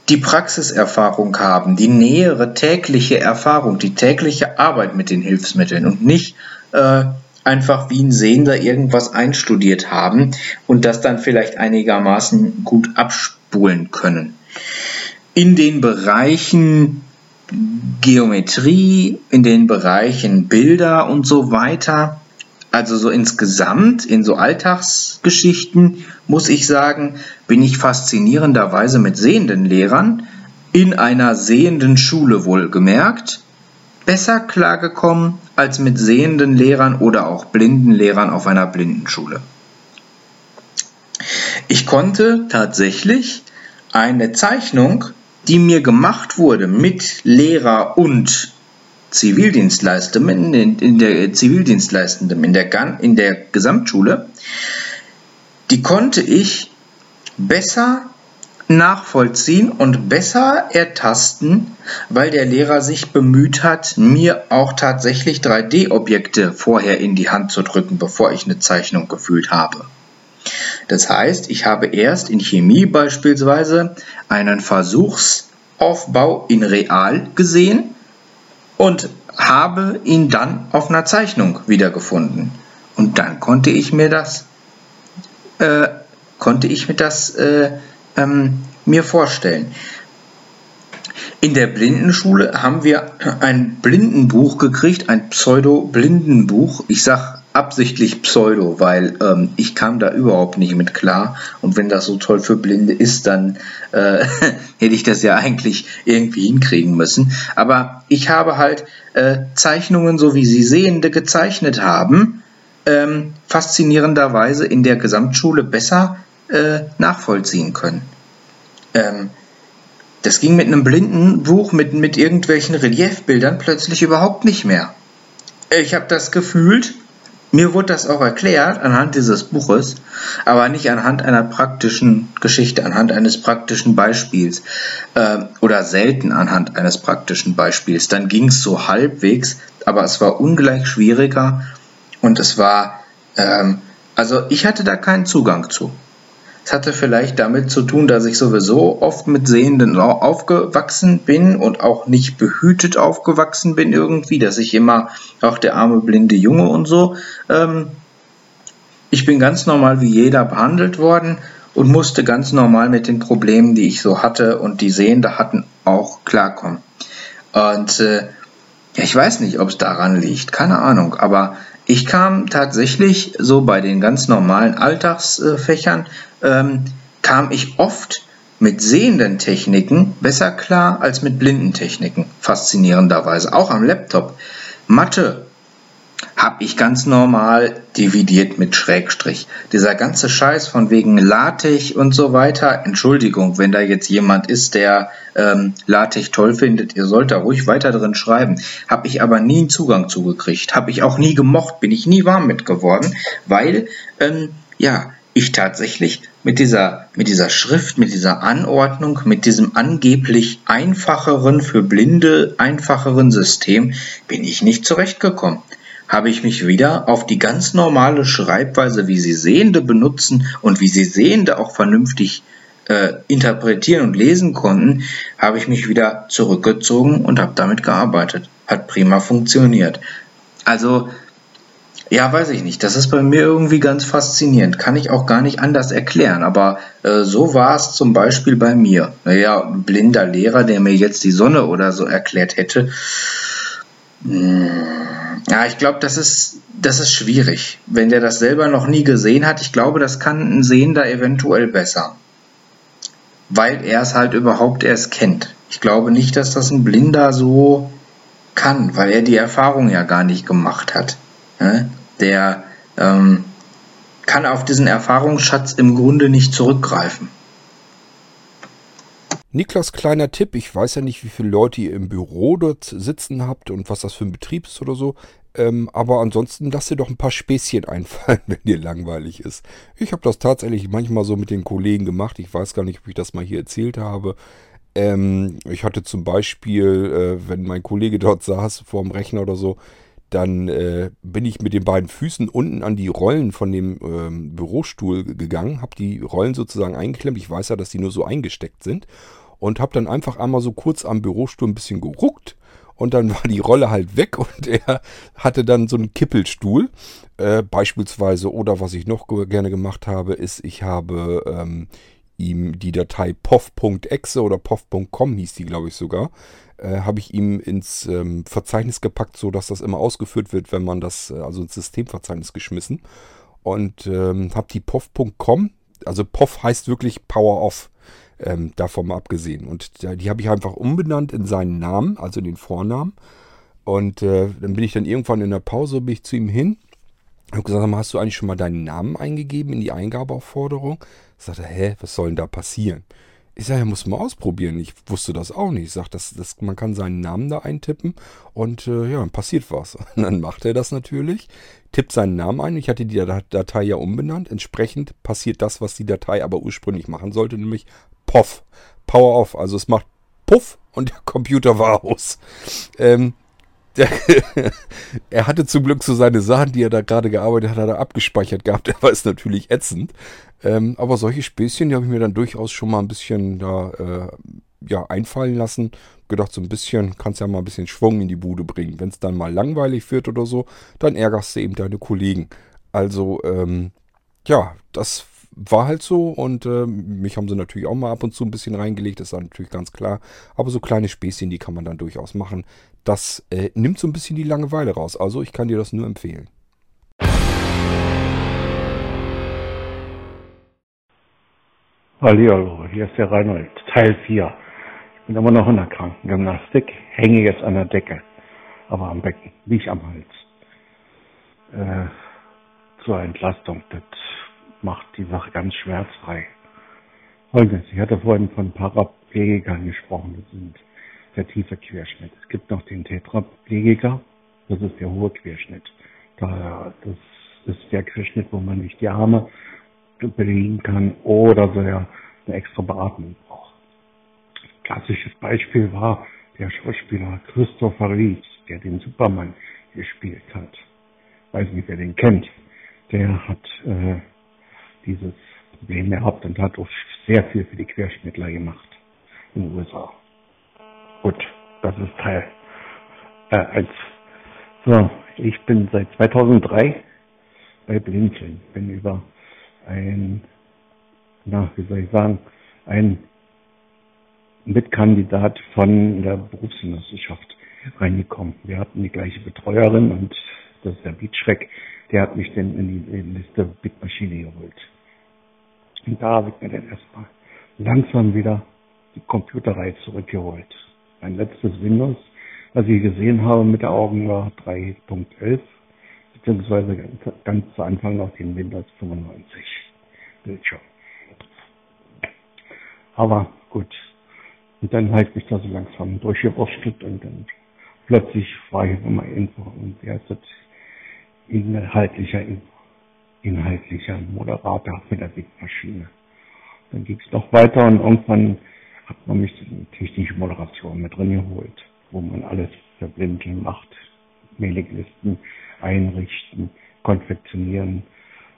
die Praxiserfahrung haben, die nähere tägliche Erfahrung, die tägliche Arbeit mit den Hilfsmitteln und nicht äh, einfach wie ein Sehender irgendwas einstudiert haben und das dann vielleicht einigermaßen gut abspulen können. In den Bereichen Geometrie, in den Bereichen Bilder und so weiter, also so insgesamt in so Alltagsgeschichten, muss ich sagen, bin ich faszinierenderweise mit sehenden Lehrern in einer sehenden Schule wohlgemerkt besser klargekommen als mit sehenden Lehrern oder auch blinden Lehrern auf einer Blindenschule. Ich konnte tatsächlich eine Zeichnung, die mir gemacht wurde mit Lehrer und Zivildienstleistenden in, in der Zivildienstleistenden in der, in der Gesamtschule, die konnte ich besser nachvollziehen und besser ertasten, weil der Lehrer sich bemüht hat, mir auch tatsächlich 3D-Objekte vorher in die Hand zu drücken, bevor ich eine Zeichnung gefühlt habe. Das heißt, ich habe erst in Chemie beispielsweise einen Versuchsaufbau in Real gesehen und habe ihn dann auf einer Zeichnung wiedergefunden. Und dann konnte ich mir das, äh, konnte ich mir das äh, ähm, mir vorstellen. In der Blindenschule haben wir ein Blindenbuch gekriegt, ein Pseudo-Blindenbuch. Ich sage absichtlich Pseudo, weil ähm, ich kam da überhaupt nicht mit klar. Und wenn das so toll für Blinde ist, dann äh, hätte ich das ja eigentlich irgendwie hinkriegen müssen. Aber ich habe halt äh, Zeichnungen, so wie sie Sehende gezeichnet haben, ähm, faszinierenderweise in der Gesamtschule besser äh, nachvollziehen können. Ähm, das ging mit einem blinden Buch mit, mit irgendwelchen Reliefbildern plötzlich überhaupt nicht mehr. Ich habe das gefühlt, mir wurde das auch erklärt anhand dieses Buches, aber nicht anhand einer praktischen Geschichte, anhand eines praktischen Beispiels äh, oder selten anhand eines praktischen Beispiels. Dann ging es so halbwegs, aber es war ungleich schwieriger und es war, ähm, also ich hatte da keinen Zugang zu. Es hatte vielleicht damit zu tun, dass ich sowieso oft mit Sehenden aufgewachsen bin und auch nicht behütet aufgewachsen bin irgendwie, dass ich immer auch der arme blinde Junge und so. Ähm, ich bin ganz normal wie jeder behandelt worden und musste ganz normal mit den Problemen, die ich so hatte und die Sehende hatten, auch klarkommen. Und äh, ich weiß nicht, ob es daran liegt, keine Ahnung, aber ich kam tatsächlich so bei den ganz normalen Alltagsfächern ähm, kam ich oft mit sehenden Techniken besser klar als mit blinden Techniken, faszinierenderweise. Auch am Laptop. Mathe habe ich ganz normal dividiert mit Schrägstrich. Dieser ganze Scheiß von wegen LaTeX und so weiter, Entschuldigung, wenn da jetzt jemand ist, der ähm, LaTeX toll findet, ihr sollt da ruhig weiter drin schreiben. Habe ich aber nie einen Zugang zugekriegt. Habe ich auch nie gemocht, bin ich nie warm mit geworden, weil, ähm, ja, ich tatsächlich mit dieser, mit dieser Schrift, mit dieser Anordnung, mit diesem angeblich einfacheren, für Blinde einfacheren System bin ich nicht zurechtgekommen. Habe ich mich wieder auf die ganz normale Schreibweise, wie sie Sehende benutzen und wie sie Sehende auch vernünftig äh, interpretieren und lesen konnten, habe ich mich wieder zurückgezogen und habe damit gearbeitet. Hat prima funktioniert. Also ja, weiß ich nicht. Das ist bei mir irgendwie ganz faszinierend. Kann ich auch gar nicht anders erklären. Aber äh, so war es zum Beispiel bei mir. Naja, ein blinder Lehrer, der mir jetzt die Sonne oder so erklärt hätte. Mh, hm, ja, ich glaube, das ist, das ist schwierig. Wenn der das selber noch nie gesehen hat, ich glaube, das kann ein Sehender eventuell besser. Weil er es halt überhaupt erst kennt. Ich glaube nicht, dass das ein Blinder so kann, weil er die Erfahrung ja gar nicht gemacht hat. Der ähm, kann auf diesen Erfahrungsschatz im Grunde nicht zurückgreifen. Niklas, kleiner Tipp. Ich weiß ja nicht, wie viele Leute ihr im Büro dort sitzen habt und was das für ein Betrieb ist oder so. Ähm, aber ansonsten lasst ihr doch ein paar Späßchen einfallen, wenn dir langweilig ist. Ich habe das tatsächlich manchmal so mit den Kollegen gemacht. Ich weiß gar nicht, ob ich das mal hier erzählt habe. Ähm, ich hatte zum Beispiel, äh, wenn mein Kollege dort saß vor dem Rechner oder so, dann äh, bin ich mit den beiden Füßen unten an die Rollen von dem ähm, Bürostuhl gegangen, habe die Rollen sozusagen eingeklemmt. Ich weiß ja, dass die nur so eingesteckt sind und habe dann einfach einmal so kurz am Bürostuhl ein bisschen geruckt und dann war die Rolle halt weg und er hatte dann so einen Kippelstuhl äh, beispielsweise. Oder was ich noch gerne gemacht habe, ist, ich habe ähm, ihm die Datei pov.exe oder pov.com hieß die, glaube ich sogar, äh, habe ich ihm ins ähm, Verzeichnis gepackt, so dass das immer ausgeführt wird, wenn man das, äh, also ins Systemverzeichnis geschmissen. Und ähm, habe die pov.com, also pov heißt wirklich Power Off, ähm, davon mal abgesehen. Und die, habe ich einfach umbenannt in seinen Namen, also in den Vornamen. Und äh, dann bin ich dann irgendwann in der Pause, bin ich zu ihm hin ich habe gesagt, hast du eigentlich schon mal deinen Namen eingegeben in die Eingabeaufforderung? Sagt er, hä, was soll denn da passieren? Ich sage, ja, muss man ausprobieren. Ich wusste das auch nicht. Ich sage, das, das, man kann seinen Namen da eintippen und äh, ja, dann passiert was. Und dann macht er das natürlich, tippt seinen Namen ein. Ich hatte die Datei ja umbenannt. Entsprechend passiert das, was die Datei aber ursprünglich machen sollte, nämlich POF. Power Off. Also es macht Puff und der Computer war aus. Ähm, der, er hatte zum Glück so seine Sachen, die er da gerade gearbeitet hat, hat er abgespeichert gehabt. Er war es natürlich ätzend. Ähm, aber solche Späßchen, die habe ich mir dann durchaus schon mal ein bisschen da äh, ja, einfallen lassen. Gedacht, so ein bisschen kannst ja mal ein bisschen Schwung in die Bude bringen. Wenn es dann mal langweilig wird oder so, dann ärgerst du eben deine Kollegen. Also, ähm, ja, das war halt so und äh, mich haben sie natürlich auch mal ab und zu ein bisschen reingelegt, ist natürlich ganz klar. Aber so kleine Späßchen, die kann man dann durchaus machen. Das äh, nimmt so ein bisschen die Langeweile raus. Also ich kann dir das nur empfehlen. Hallihallo, hier ist der Reinhold, Teil 4. Ich bin immer noch in der Krankengymnastik, hänge jetzt an der Decke, aber am Becken, nicht am Hals. Äh, zur Entlastung, das macht die Sache ganz schmerzfrei. Folgendes, ich hatte vorhin von Paraplegikern gesprochen, das sind der tiefe Querschnitt. Es gibt noch den Tetraplegiker, das ist der hohe Querschnitt. Da, das ist der Querschnitt, wo man nicht die Arme bewegen kann oder so eine extra Beatmung braucht. Klassisches Beispiel war der Schauspieler Christopher Reeves, der den Superman gespielt hat. Weiß nicht, wer den kennt. Der hat äh, dieses Problem gehabt und hat auch sehr viel für die Querschnittler gemacht in den USA. Gut, das ist Teil äh, 1. So, ich bin seit 2003 bei Blinzeln. Bin über ein, na, wie soll ich sagen, ein Mitkandidat von der Berufsgenossenschaft reingekommen. Wir hatten die gleiche Betreuerin und das ist der Beatschreck, der hat mich dann in die, Liste Bitmaschine geholt. Und da habe ich mir dann erstmal langsam wieder die Computerei zurückgeholt. Mein letztes Windows, was ich gesehen habe mit der Augen war 3.11, beziehungsweise ganz, ganz zu Anfang noch den Windows 95 Bildschirm. Aber gut. Und dann halt mich da so langsam durchgewurschtelt und dann plötzlich war ich immer Info und der ist inhaltlicher Info inhaltlicher Moderator mit der Big Maschine. Dann ging es noch weiter und irgendwann hat man mich in technische Moderation mit drin geholt, wo man alles für Blindeln macht. Mailinglisten einrichten, konfektionieren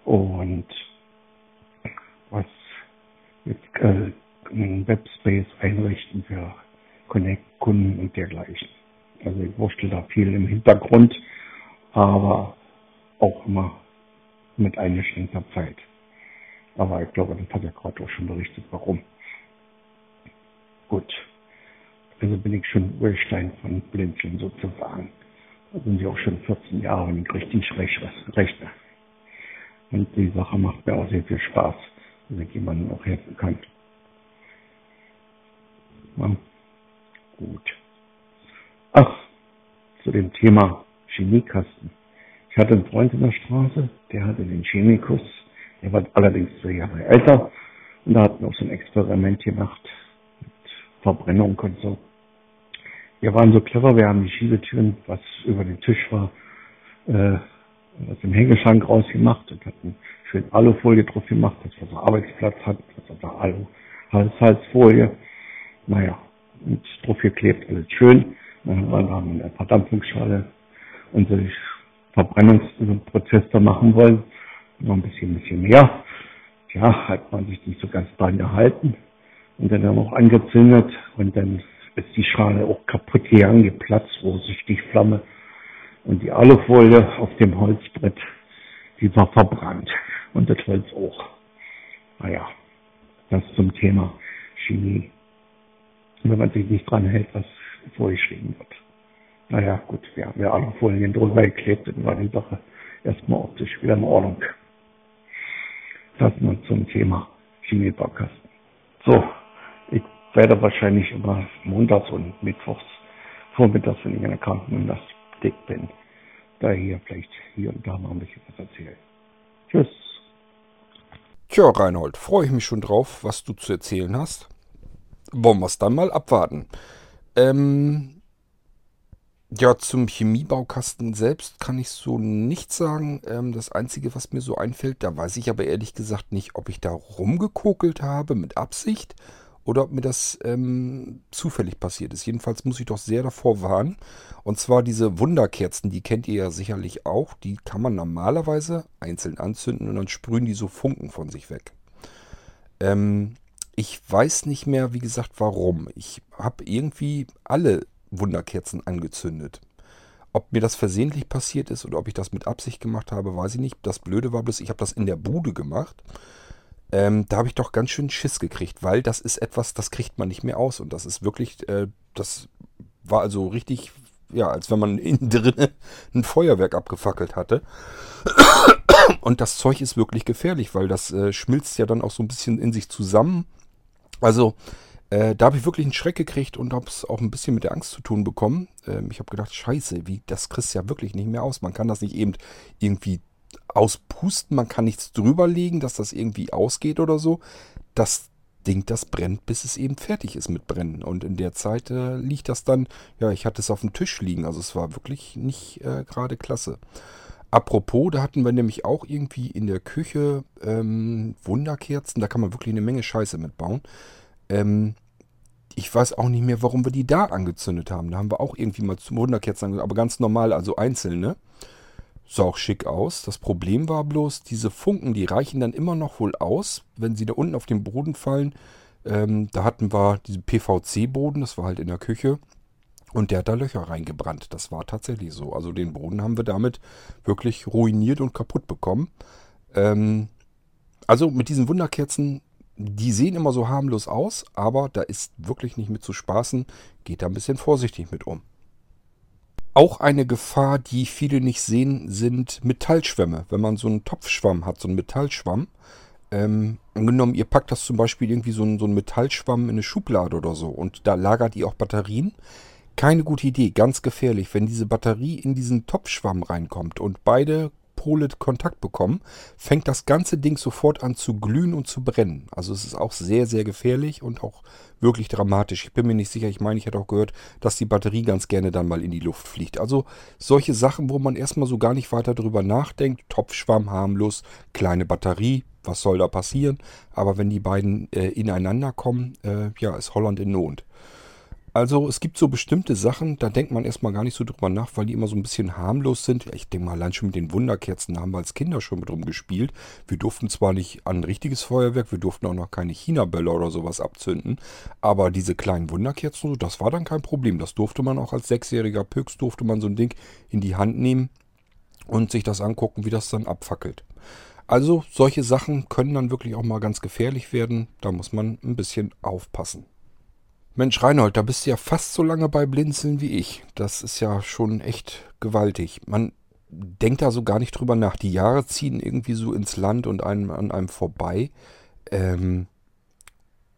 und was jetzt äh, einen Webspace einrichten für Connect, Kunden und dergleichen. Also ich wurschtel da viel im Hintergrund, aber auch immer mit eingeschränkter Zeit. Aber ich glaube, das hat ja gerade auch schon berichtet, warum. Gut. Also bin ich schon Urstein von Blinzeln sozusagen. Da sind sie auch schon 14 Jahre und richtig Rechner. Und die Sache macht mir auch sehr viel Spaß, wenn ich jemandem auch helfen kann. Ja. Gut. Ach, zu dem Thema Chemiekasten. Ich hatte einen Freund in der Straße, der hatte den Chemikus, der war allerdings zwei Jahre älter und da hatten wir auch so ein Experiment gemacht mit Verbrennung und so. Wir waren so clever, wir haben die Schiebetüren, was über den Tisch war, äh, aus dem Hängeschrank rausgemacht und hatten schön Alufolie drauf gemacht, dass wir so Arbeitsplatz hatten, dass wir da Alu, Halshalsfolie. Naja, und drauf geklebt, alles schön. Dann haben wir eine Verdampfungsschale unseren Verbrennungsprozess da machen wollen. Noch ein bisschen, bisschen mehr. Ja, hat man sich nicht so ganz dran gehalten. Und dann haben wir auch angezündet und dann ist die Schale auch kaputt gegangen, geplatzt, wo sich die Flamme und die Alufolie auf dem Holzbrett, die war verbrannt. Und das Holz auch. Naja, das zum Thema Chemie. wenn man sich nicht dran hält, was vorgeschrieben wird. Naja, gut, wir haben ja Alufolien drüber geklebt, dann war die Sache erstmal optisch wieder in Ordnung. Das nur zum Thema Chemiebaukasten. So, ich werde wahrscheinlich immer montags und mittwochs vormittags, wenn ich in der Krankengymnastik bin, da hier vielleicht hier und da mal ein bisschen was erzählen. Tschüss. Tja, Reinhold, freue ich mich schon drauf, was du zu erzählen hast. Wollen wir es dann mal abwarten. Ähm, ja, zum Chemiebaukasten selbst kann ich so nichts sagen. Ähm, das Einzige, was mir so einfällt, da weiß ich aber ehrlich gesagt nicht, ob ich da rumgekokelt habe mit Absicht oder ob mir das ähm, zufällig passiert ist. Jedenfalls muss ich doch sehr davor warnen. Und zwar diese Wunderkerzen, die kennt ihr ja sicherlich auch. Die kann man normalerweise einzeln anzünden und dann sprühen die so Funken von sich weg. Ähm, ich weiß nicht mehr, wie gesagt, warum. Ich habe irgendwie alle Wunderkerzen angezündet. Ob mir das versehentlich passiert ist oder ob ich das mit Absicht gemacht habe, weiß ich nicht. Das Blöde war bloß, ich habe das in der Bude gemacht. Ähm, da habe ich doch ganz schön Schiss gekriegt, weil das ist etwas, das kriegt man nicht mehr aus. Und das ist wirklich, äh, das war also richtig, ja, als wenn man innen drin ein Feuerwerk abgefackelt hatte. Und das Zeug ist wirklich gefährlich, weil das äh, schmilzt ja dann auch so ein bisschen in sich zusammen. Also äh, da habe ich wirklich einen Schreck gekriegt und habe es auch ein bisschen mit der Angst zu tun bekommen. Ähm, ich habe gedacht, scheiße, wie, das kriegst ja wirklich nicht mehr aus. Man kann das nicht eben irgendwie auspusten, man kann nichts drüber legen, dass das irgendwie ausgeht oder so. Das Ding, das brennt, bis es eben fertig ist mit Brennen. Und in der Zeit äh, liegt das dann, ja, ich hatte es auf dem Tisch liegen. Also es war wirklich nicht äh, gerade klasse. Apropos, da hatten wir nämlich auch irgendwie in der Küche ähm, Wunderkerzen. Da kann man wirklich eine Menge Scheiße mitbauen. Ähm, ich weiß auch nicht mehr, warum wir die da angezündet haben. Da haben wir auch irgendwie mal zum Wunderkerzen angezündet, aber ganz normal, also einzelne. Sah auch schick aus. Das Problem war bloß, diese Funken, die reichen dann immer noch wohl aus, wenn sie da unten auf den Boden fallen. Ähm, da hatten wir diesen PVC-Boden, das war halt in der Küche. Und der hat da Löcher reingebrannt. Das war tatsächlich so. Also den Boden haben wir damit wirklich ruiniert und kaputt bekommen. Ähm, also mit diesen Wunderkerzen die sehen immer so harmlos aus, aber da ist wirklich nicht mit zu spaßen. Geht da ein bisschen vorsichtig mit um. Auch eine Gefahr, die viele nicht sehen, sind Metallschwämme. Wenn man so einen Topfschwamm hat, so einen Metallschwamm, ähm, angenommen, ihr packt das zum Beispiel irgendwie so einen, so einen Metallschwamm in eine Schublade oder so und da lagert ihr auch Batterien. Keine gute Idee, ganz gefährlich, wenn diese Batterie in diesen Topfschwamm reinkommt und beide Pole Kontakt bekommen, fängt das ganze Ding sofort an zu glühen und zu brennen. Also es ist auch sehr, sehr gefährlich und auch wirklich dramatisch. Ich bin mir nicht sicher, ich meine, ich hätte auch gehört, dass die Batterie ganz gerne dann mal in die Luft fliegt. Also solche Sachen, wo man erstmal so gar nicht weiter drüber nachdenkt. Topfschwamm, harmlos, kleine Batterie, was soll da passieren? Aber wenn die beiden äh, ineinander kommen, äh, ja, ist Holland in Not. Also es gibt so bestimmte Sachen, da denkt man erstmal gar nicht so drüber nach, weil die immer so ein bisschen harmlos sind. Ich denke mal, allein schon mit den Wunderkerzen haben wir als Kinder schon mit rumgespielt. Wir durften zwar nicht an ein richtiges Feuerwerk, wir durften auch noch keine China-Bälle oder sowas abzünden, aber diese kleinen Wunderkerzen, das war dann kein Problem. Das durfte man auch als sechsjähriger Püchs, durfte man so ein Ding in die Hand nehmen und sich das angucken, wie das dann abfackelt. Also solche Sachen können dann wirklich auch mal ganz gefährlich werden. Da muss man ein bisschen aufpassen. Mensch, Reinhold, da bist du ja fast so lange bei Blinzeln wie ich. Das ist ja schon echt gewaltig. Man denkt da so gar nicht drüber nach. Die Jahre ziehen irgendwie so ins Land und einem, an einem vorbei. Ähm,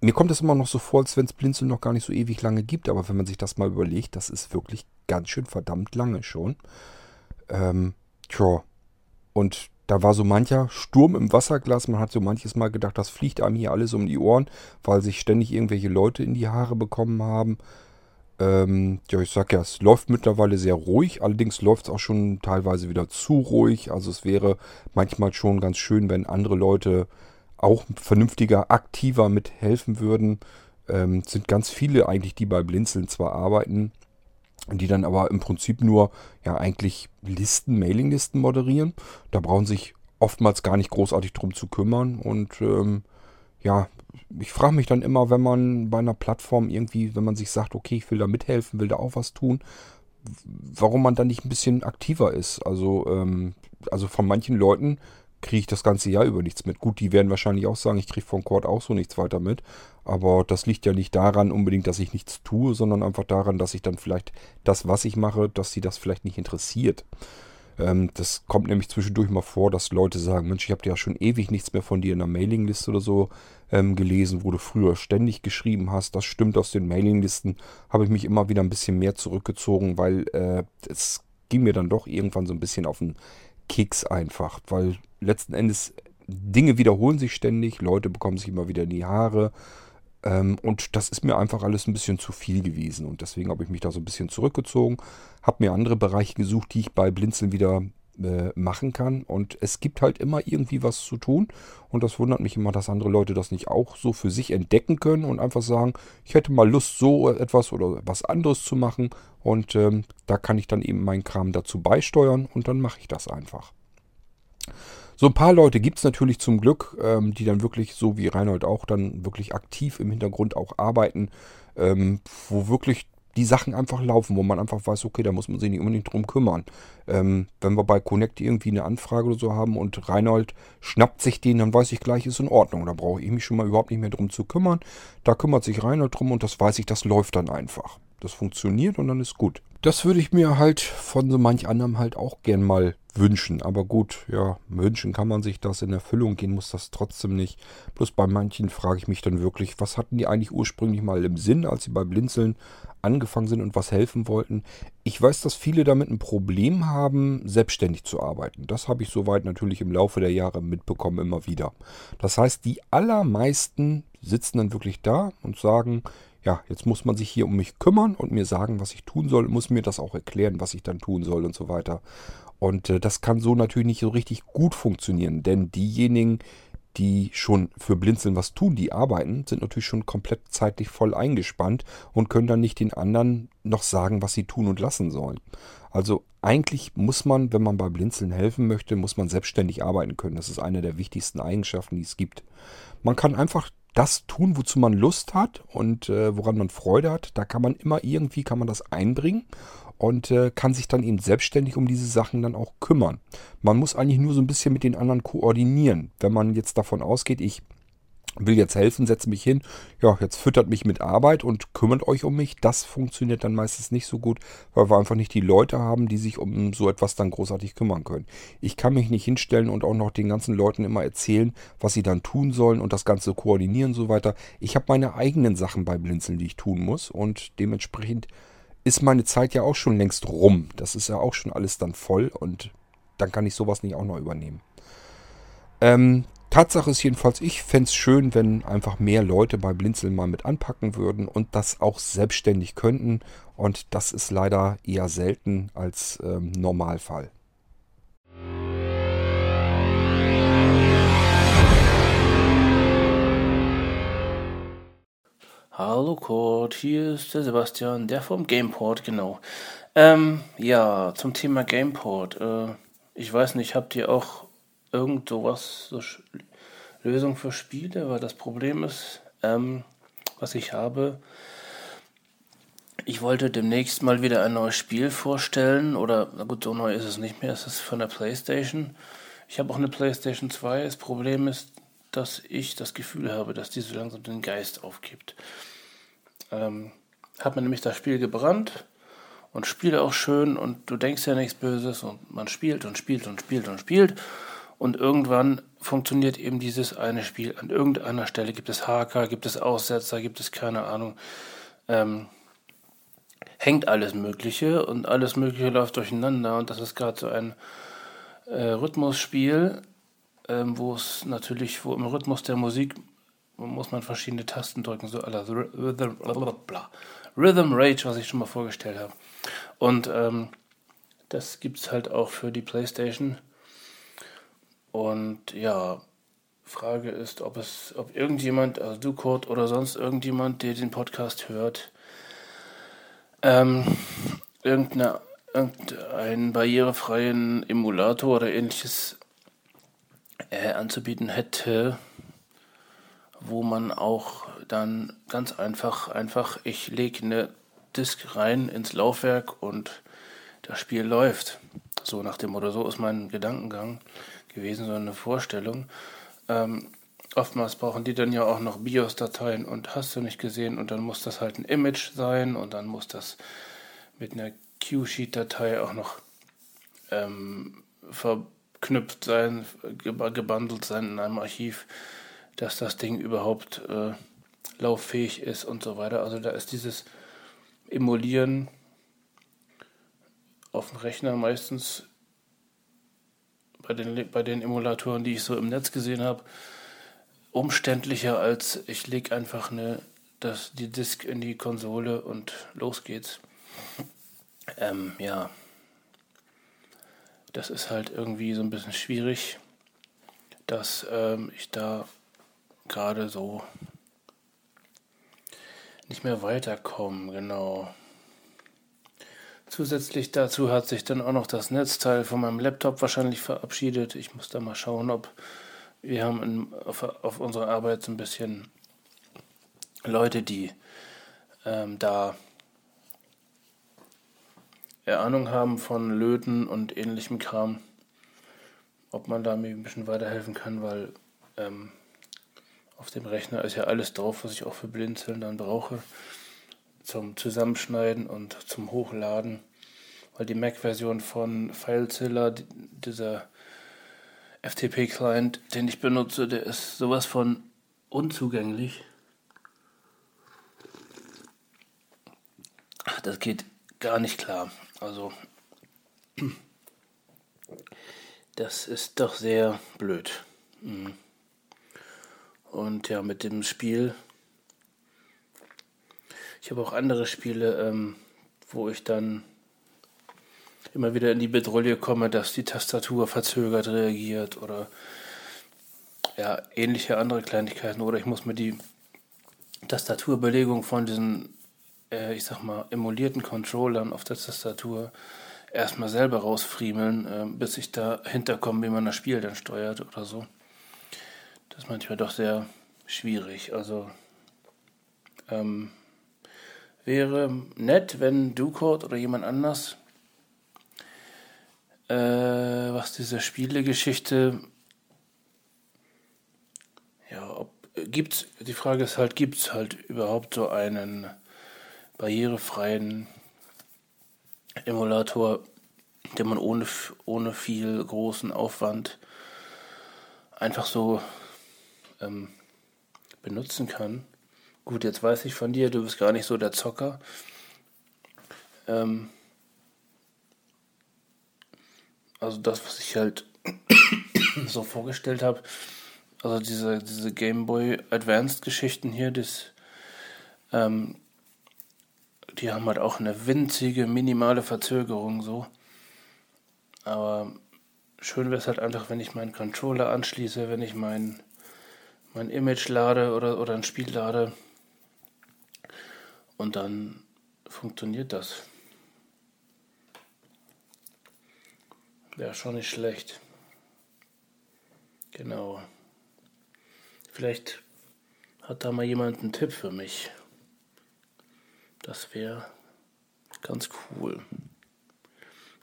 mir kommt es immer noch so vor, als wenn es Blinzeln noch gar nicht so ewig lange gibt. Aber wenn man sich das mal überlegt, das ist wirklich ganz schön verdammt lange schon. Ähm, tja. Und da war so mancher Sturm im Wasserglas. Man hat so manches Mal gedacht, das fliegt einem hier alles um die Ohren, weil sich ständig irgendwelche Leute in die Haare bekommen haben. Ähm, ja, ich sag ja, es läuft mittlerweile sehr ruhig. Allerdings läuft es auch schon teilweise wieder zu ruhig. Also es wäre manchmal schon ganz schön, wenn andere Leute auch vernünftiger, aktiver mithelfen würden. ähm, sind ganz viele eigentlich, die bei Blinzeln zwar arbeiten, die dann aber im Prinzip nur ja eigentlich Listen, Mailinglisten moderieren. Da brauchen sich oftmals gar nicht großartig drum zu kümmern und ähm, ja, ich frage mich dann immer, wenn man bei einer Plattform irgendwie, wenn man sich sagt, okay, ich will da mithelfen, will da auch was tun, warum man dann nicht ein bisschen aktiver ist. Also, ähm, also von manchen Leuten kriege ich das ganze Jahr über nichts mit. Gut, die werden wahrscheinlich auch sagen, ich kriege von Cord auch so nichts weiter mit. Aber das liegt ja nicht daran unbedingt, dass ich nichts tue, sondern einfach daran, dass ich dann vielleicht das, was ich mache, dass sie das vielleicht nicht interessiert. Ähm, das kommt nämlich zwischendurch mal vor, dass Leute sagen, Mensch, ich habe ja schon ewig nichts mehr von dir in der Mailingliste oder so ähm, gelesen, wo du früher ständig geschrieben hast. Das stimmt aus den Mailinglisten. Habe ich mich immer wieder ein bisschen mehr zurückgezogen, weil äh, es ging mir dann doch irgendwann so ein bisschen auf den Keks einfach, weil letzten Endes Dinge wiederholen sich ständig, Leute bekommen sich immer wieder in die Haare. Ähm, und das ist mir einfach alles ein bisschen zu viel gewesen. Und deswegen habe ich mich da so ein bisschen zurückgezogen, habe mir andere Bereiche gesucht, die ich bei Blinzeln wieder äh, machen kann. Und es gibt halt immer irgendwie was zu tun. Und das wundert mich immer, dass andere Leute das nicht auch so für sich entdecken können und einfach sagen, ich hätte mal Lust, so etwas oder was anderes zu machen. Und ähm, da kann ich dann eben meinen Kram dazu beisteuern und dann mache ich das einfach. So ein paar Leute gibt es natürlich zum Glück, ähm, die dann wirklich, so wie Reinhold auch, dann wirklich aktiv im Hintergrund auch arbeiten, ähm, wo wirklich die Sachen einfach laufen, wo man einfach weiß, okay, da muss man sich nicht unbedingt drum kümmern. Ähm, wenn wir bei Connect irgendwie eine Anfrage oder so haben und Reinhold schnappt sich den, dann weiß ich gleich, ist in Ordnung. Da brauche ich mich schon mal überhaupt nicht mehr drum zu kümmern. Da kümmert sich Reinhold drum und das weiß ich, das läuft dann einfach. Das funktioniert und dann ist gut. Das würde ich mir halt von so manch anderem halt auch gern mal wünschen. Aber gut, ja, wünschen kann man sich das. In Erfüllung gehen muss das trotzdem nicht. Bloß bei manchen frage ich mich dann wirklich, was hatten die eigentlich ursprünglich mal im Sinn, als sie bei Blinzeln angefangen sind und was helfen wollten. Ich weiß, dass viele damit ein Problem haben, selbstständig zu arbeiten. Das habe ich soweit natürlich im Laufe der Jahre mitbekommen, immer wieder. Das heißt, die allermeisten sitzen dann wirklich da und sagen, ja, jetzt muss man sich hier um mich kümmern und mir sagen, was ich tun soll, muss mir das auch erklären, was ich dann tun soll und so weiter. Und äh, das kann so natürlich nicht so richtig gut funktionieren, denn diejenigen, die schon für Blinzeln was tun, die arbeiten, sind natürlich schon komplett zeitlich voll eingespannt und können dann nicht den anderen noch sagen, was sie tun und lassen sollen. Also eigentlich muss man, wenn man bei Blinzeln helfen möchte, muss man selbstständig arbeiten können. Das ist eine der wichtigsten Eigenschaften, die es gibt. Man kann einfach das tun, wozu man Lust hat und äh, woran man Freude hat. Da kann man immer irgendwie, kann man das einbringen und äh, kann sich dann eben selbstständig um diese Sachen dann auch kümmern. Man muss eigentlich nur so ein bisschen mit den anderen koordinieren. Wenn man jetzt davon ausgeht, ich will jetzt helfen, setze mich hin, ja, jetzt füttert mich mit Arbeit und kümmert euch um mich. Das funktioniert dann meistens nicht so gut, weil wir einfach nicht die Leute haben, die sich um so etwas dann großartig kümmern können. Ich kann mich nicht hinstellen und auch noch den ganzen Leuten immer erzählen, was sie dann tun sollen und das Ganze koordinieren und so weiter. Ich habe meine eigenen Sachen bei Blinzeln, die ich tun muss und dementsprechend ist meine Zeit ja auch schon längst rum. Das ist ja auch schon alles dann voll und dann kann ich sowas nicht auch noch übernehmen. Ähm, Tatsache ist jedenfalls, ich fände es schön, wenn einfach mehr Leute bei Blinzeln mal mit anpacken würden und das auch selbstständig könnten. Und das ist leider eher selten als ähm, Normalfall. Hallo Kurt, hier ist der Sebastian, der vom Gameport, genau. Ähm, ja, zum Thema Gameport. Äh, ich weiß nicht, habt ihr auch irgend sowas, so Lösung für Spiele, weil das Problem ist, ähm, was ich habe, ich wollte demnächst mal wieder ein neues Spiel vorstellen, oder na gut, so neu ist es nicht mehr, es ist von der Playstation. Ich habe auch eine Playstation 2. Das Problem ist, dass ich das Gefühl habe, dass die so langsam den Geist aufgibt. Ähm, hat man nämlich das Spiel gebrannt und spiele auch schön und du denkst ja nichts Böses und man spielt und spielt und spielt und spielt und irgendwann funktioniert eben dieses eine Spiel. An irgendeiner Stelle gibt es Haker, gibt es Aussetzer, gibt es keine Ahnung. Ähm, hängt alles Mögliche und alles Mögliche läuft durcheinander und das ist gerade so ein äh, Rhythmusspiel, ähm, wo es natürlich, wo im Rhythmus der Musik muss man verschiedene Tasten drücken, so aller Rhythm, Rhythm Rage, was ich schon mal vorgestellt habe. Und ähm, das gibt es halt auch für die Playstation. Und ja, Frage ist, ob es, ob irgendjemand, also du Kurt oder sonst irgendjemand, der den Podcast hört, ähm, irgendeine, irgendeinen barrierefreien Emulator oder ähnliches äh, anzubieten hätte, wo man auch dann ganz einfach, einfach, ich lege eine Disk rein ins Laufwerk und das Spiel läuft. So nach dem Motto, so ist mein Gedankengang gewesen, so eine Vorstellung. Ähm, oftmals brauchen die dann ja auch noch BIOS-Dateien und hast du nicht gesehen und dann muss das halt ein Image sein und dann muss das mit einer Q-Sheet-Datei auch noch ähm, verknüpft sein, gebundelt sein in einem Archiv, dass das Ding überhaupt äh, lauffähig ist und so weiter. Also da ist dieses Emulieren auf dem Rechner meistens bei den, bei den Emulatoren, die ich so im Netz gesehen habe, umständlicher als ich lege einfach eine, das, die Disk in die Konsole und los geht's. Ähm, ja, das ist halt irgendwie so ein bisschen schwierig, dass ähm, ich da gerade so nicht mehr weiterkomme, genau. Zusätzlich dazu hat sich dann auch noch das Netzteil von meinem Laptop wahrscheinlich verabschiedet. Ich muss da mal schauen, ob wir haben in, auf, auf unserer Arbeit so ein bisschen Leute, die ähm, da Ahnung haben von Löten und ähnlichem Kram. Ob man da mir ein bisschen weiterhelfen kann, weil ähm, auf dem Rechner ist ja alles drauf, was ich auch für Blinzeln dann brauche zum Zusammenschneiden und zum Hochladen, weil die Mac-Version von FileZilla, dieser FTP-Client, den ich benutze, der ist sowas von unzugänglich. Das geht gar nicht klar. Also, das ist doch sehr blöd. Mhm. Und ja, mit dem Spiel ich habe auch andere Spiele, ähm, wo ich dann immer wieder in die Bedrohung komme, dass die Tastatur verzögert reagiert oder ja, ähnliche andere Kleinigkeiten. Oder ich muss mir die Tastaturbelegung von diesen, äh, ich sag mal, emulierten Controllern auf der Tastatur erstmal selber rausfriemeln, äh, bis ich da hinterkomme, wie man das Spiel dann steuert oder so. Das ist manchmal doch sehr schwierig. Also, ähm, wäre nett, wenn Ducord oder jemand anders, äh, was diese Spielegeschichte, ja, ob, gibt's, die Frage ist halt, gibt es halt überhaupt so einen barrierefreien Emulator, den man ohne, ohne viel großen Aufwand einfach so ähm, benutzen kann. Gut, jetzt weiß ich von dir, du bist gar nicht so der Zocker. Ähm, also das, was ich halt so vorgestellt habe, also diese, diese Game Boy Advanced Geschichten hier, das, ähm, die haben halt auch eine winzige, minimale Verzögerung so. Aber schön wäre es halt einfach, wenn ich meinen Controller anschließe, wenn ich mein, mein Image lade oder, oder ein Spiel lade und dann funktioniert das. Wäre schon nicht schlecht. Genau. Vielleicht hat da mal jemand einen Tipp für mich. Das wäre ganz cool.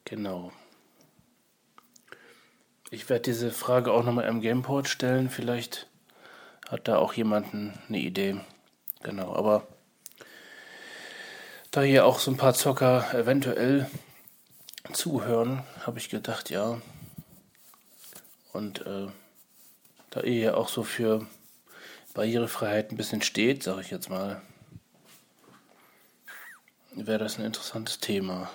Genau. Ich werde diese Frage auch nochmal im Gameport stellen. Vielleicht hat da auch jemand eine Idee. Genau, aber da hier auch so ein paar Zocker eventuell zuhören, habe ich gedacht, ja. Und äh, da ihr ja auch so für Barrierefreiheit ein bisschen steht, sage ich jetzt mal, wäre das ein interessantes Thema,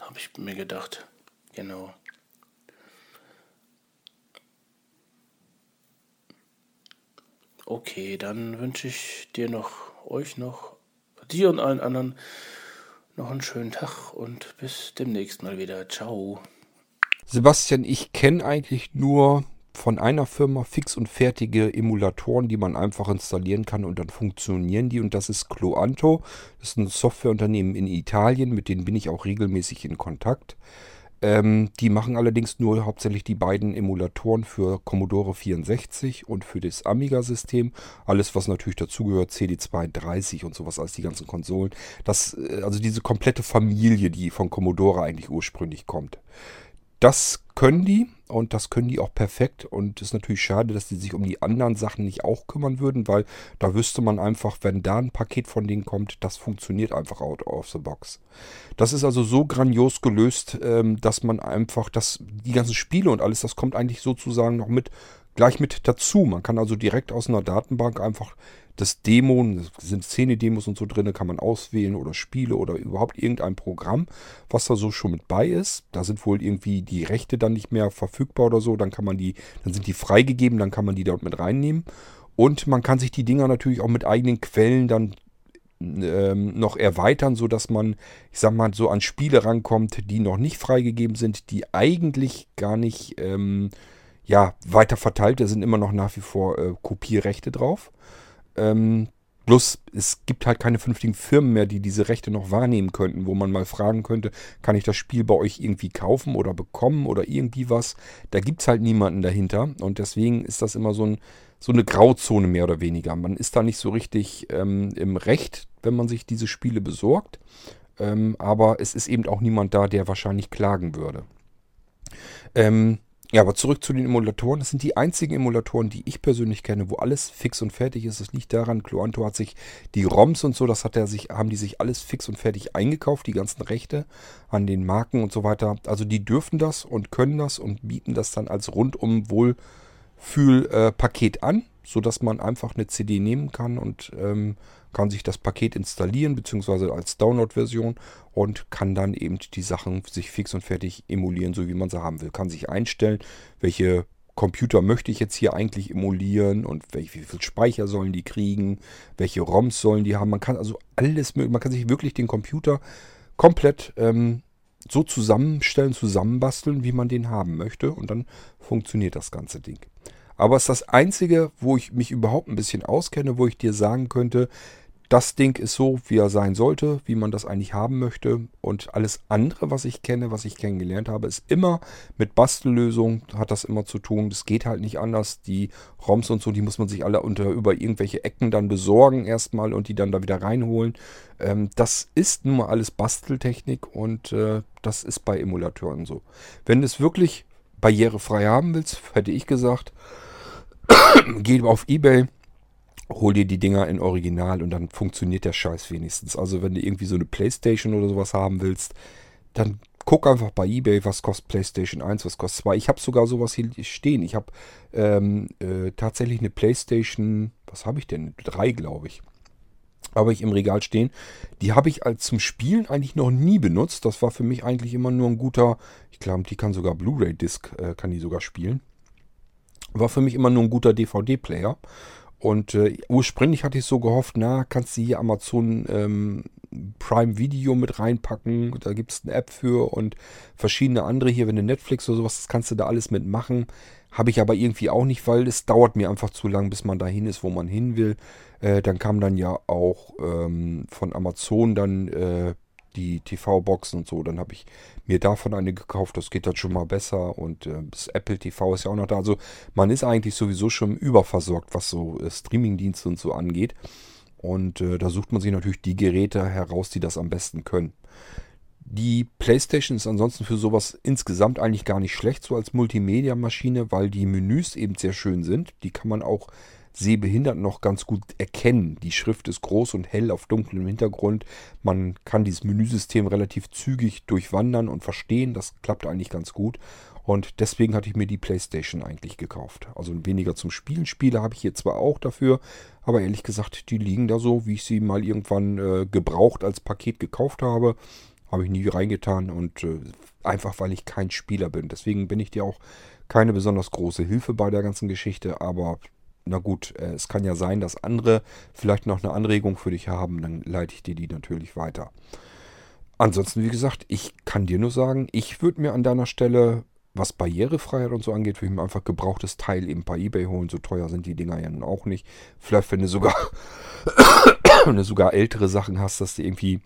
habe ich mir gedacht. Genau. Okay, dann wünsche ich dir noch, euch noch dir und allen anderen noch einen schönen Tag und bis demnächst mal wieder. Ciao. Sebastian, ich kenne eigentlich nur von einer Firma fix und fertige Emulatoren, die man einfach installieren kann und dann funktionieren die. Und das ist Cloanto. Das ist ein Softwareunternehmen in Italien, mit denen bin ich auch regelmäßig in Kontakt. Ähm, die machen allerdings nur hauptsächlich die beiden Emulatoren für Commodore 64 und für das Amiga-System. Alles, was natürlich dazugehört, CD32 und sowas als die ganzen Konsolen. Das, äh, also diese komplette Familie, die von Commodore eigentlich ursprünglich kommt. Das können die und das können die auch perfekt. Und es ist natürlich schade, dass die sich um die anderen Sachen nicht auch kümmern würden, weil da wüsste man einfach, wenn da ein Paket von denen kommt, das funktioniert einfach out of the box. Das ist also so grandios gelöst, ähm, dass man einfach, dass die ganzen Spiele und alles, das kommt eigentlich sozusagen noch mit gleich mit dazu. Man kann also direkt aus einer Datenbank einfach das Demo, das sind Szene-Demos und so drin, kann man auswählen oder Spiele oder überhaupt irgendein Programm, was da so schon mit bei ist. Da sind wohl irgendwie die Rechte dann nicht mehr verfügbar oder so, dann kann man die, dann sind die freigegeben, dann kann man die dort mit reinnehmen. Und man kann sich die Dinger natürlich auch mit eigenen Quellen dann ähm, noch erweitern, sodass man, ich sag mal, so an Spiele rankommt, die noch nicht freigegeben sind, die eigentlich gar nicht ähm, ja, weiter verteilt. Da sind immer noch nach wie vor äh, Kopierrechte drauf. Ähm, bloß es gibt halt keine vernünftigen Firmen mehr, die diese Rechte noch wahrnehmen könnten, wo man mal fragen könnte, kann ich das Spiel bei euch irgendwie kaufen oder bekommen oder irgendwie was. Da gibt es halt niemanden dahinter und deswegen ist das immer so, ein, so eine Grauzone mehr oder weniger. Man ist da nicht so richtig ähm, im Recht, wenn man sich diese Spiele besorgt. Ähm, aber es ist eben auch niemand da, der wahrscheinlich klagen würde. Ähm, ja, aber zurück zu den Emulatoren. Das sind die einzigen Emulatoren, die ich persönlich kenne, wo alles fix und fertig ist. Es liegt daran, Cloanto hat sich die ROMs und so, das hat er sich, haben die sich alles fix und fertig eingekauft, die ganzen Rechte an den Marken und so weiter. Also die dürfen das und können das und bieten das dann als rundum Wohlfühlpaket äh, an, sodass man einfach eine CD nehmen kann und ähm, kann sich das Paket installieren, beziehungsweise als Download-Version und kann dann eben die Sachen sich fix und fertig emulieren, so wie man sie haben will. Kann sich einstellen, welche Computer möchte ich jetzt hier eigentlich emulieren und welch, wie viel Speicher sollen die kriegen, welche ROMs sollen die haben. Man kann also alles, man kann sich wirklich den Computer komplett ähm, so zusammenstellen, zusammenbasteln, wie man den haben möchte und dann funktioniert das ganze Ding. Aber es ist das Einzige, wo ich mich überhaupt ein bisschen auskenne, wo ich dir sagen könnte, das Ding ist so, wie er sein sollte, wie man das eigentlich haben möchte. Und alles andere, was ich kenne, was ich kennengelernt habe, ist immer mit Bastellösungen, hat das immer zu tun. Das geht halt nicht anders. Die ROMs und so, die muss man sich alle unter über irgendwelche Ecken dann besorgen erstmal und die dann da wieder reinholen. Ähm, das ist nun mal alles Basteltechnik und äh, das ist bei Emulatoren so. Wenn du es wirklich barrierefrei haben willst, hätte ich gesagt, geh auf Ebay hol dir die Dinger in Original und dann funktioniert der Scheiß wenigstens. Also wenn du irgendwie so eine Playstation oder sowas haben willst, dann guck einfach bei eBay, was kostet Playstation 1, was kostet 2. Ich habe sogar sowas hier stehen. Ich habe ähm, äh, tatsächlich eine Playstation, was habe ich denn? 3, glaube ich. Habe ich im Regal stehen. Die habe ich als zum Spielen eigentlich noch nie benutzt. Das war für mich eigentlich immer nur ein guter, ich glaube, die kann sogar Blu-ray-Disc, äh, kann die sogar spielen. War für mich immer nur ein guter DVD-Player. Und äh, ursprünglich hatte ich so gehofft, na, kannst du hier Amazon ähm, Prime Video mit reinpacken. Da gibt es eine App für und verschiedene andere hier, wenn du Netflix oder sowas, das kannst du da alles mitmachen. Habe ich aber irgendwie auch nicht, weil es dauert mir einfach zu lang, bis man dahin ist, wo man hin will. Äh, dann kam dann ja auch ähm, von Amazon dann äh, die TV-Boxen und so. Dann habe ich mir davon eine gekauft. Das geht dann schon mal besser. Und äh, das Apple TV ist ja auch noch da. Also man ist eigentlich sowieso schon überversorgt, was so äh, Streamingdienste und so angeht. Und äh, da sucht man sich natürlich die Geräte heraus, die das am besten können. Die PlayStation ist ansonsten für sowas insgesamt eigentlich gar nicht schlecht, so als Multimedia-Maschine, weil die Menüs eben sehr schön sind. Die kann man auch Sehbehinderten noch ganz gut erkennen. Die Schrift ist groß und hell auf dunklem Hintergrund. Man kann dieses Menüsystem relativ zügig durchwandern und verstehen. Das klappt eigentlich ganz gut. Und deswegen hatte ich mir die PlayStation eigentlich gekauft. Also weniger zum Spielen. Spiele habe ich hier zwar auch dafür, aber ehrlich gesagt, die liegen da so, wie ich sie mal irgendwann äh, gebraucht als Paket gekauft habe. Habe ich nie reingetan und äh, einfach weil ich kein Spieler bin. Deswegen bin ich dir auch keine besonders große Hilfe bei der ganzen Geschichte, aber na gut, äh, es kann ja sein, dass andere vielleicht noch eine Anregung für dich haben, dann leite ich dir die natürlich weiter. Ansonsten, wie gesagt, ich kann dir nur sagen, ich würde mir an deiner Stelle was Barrierefreiheit und so angeht, würde ich mir einfach gebrauchtes Teil eben bei Ebay holen. So teuer sind die Dinger ja nun auch nicht. Vielleicht, wenn du sogar, wenn du sogar ältere Sachen hast, dass du irgendwie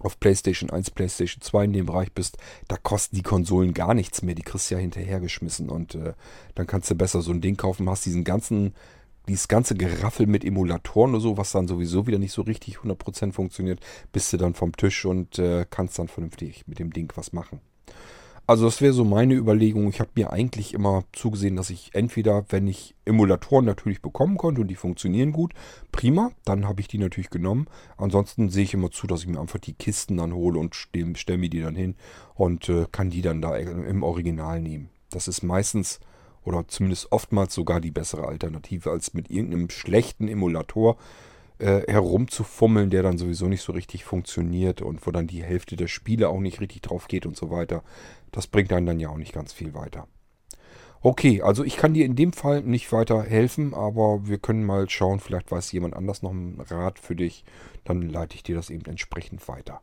auf PlayStation 1, PlayStation 2 in dem Bereich bist, da kosten die Konsolen gar nichts mehr. Die kriegst du ja hinterhergeschmissen und äh, dann kannst du besser so ein Ding kaufen, hast diesen ganzen, dieses ganze Geraffel mit Emulatoren oder so, was dann sowieso wieder nicht so richtig 100% funktioniert, bist du dann vom Tisch und äh, kannst dann vernünftig mit dem Ding was machen. Also das wäre so meine Überlegung. Ich habe mir eigentlich immer zugesehen, dass ich entweder, wenn ich Emulatoren natürlich bekommen konnte und die funktionieren gut, prima, dann habe ich die natürlich genommen. Ansonsten sehe ich immer zu, dass ich mir einfach die Kisten dann hole und stelle mir die dann hin und äh, kann die dann da im Original nehmen. Das ist meistens oder zumindest oftmals sogar die bessere Alternative, als mit irgendeinem schlechten Emulator äh, herumzufummeln, der dann sowieso nicht so richtig funktioniert und wo dann die Hälfte der Spiele auch nicht richtig drauf geht und so weiter. Das bringt einen dann ja auch nicht ganz viel weiter. Okay, also ich kann dir in dem Fall nicht weiter helfen, aber wir können mal schauen, vielleicht weiß jemand anders noch einen Rat für dich, dann leite ich dir das eben entsprechend weiter.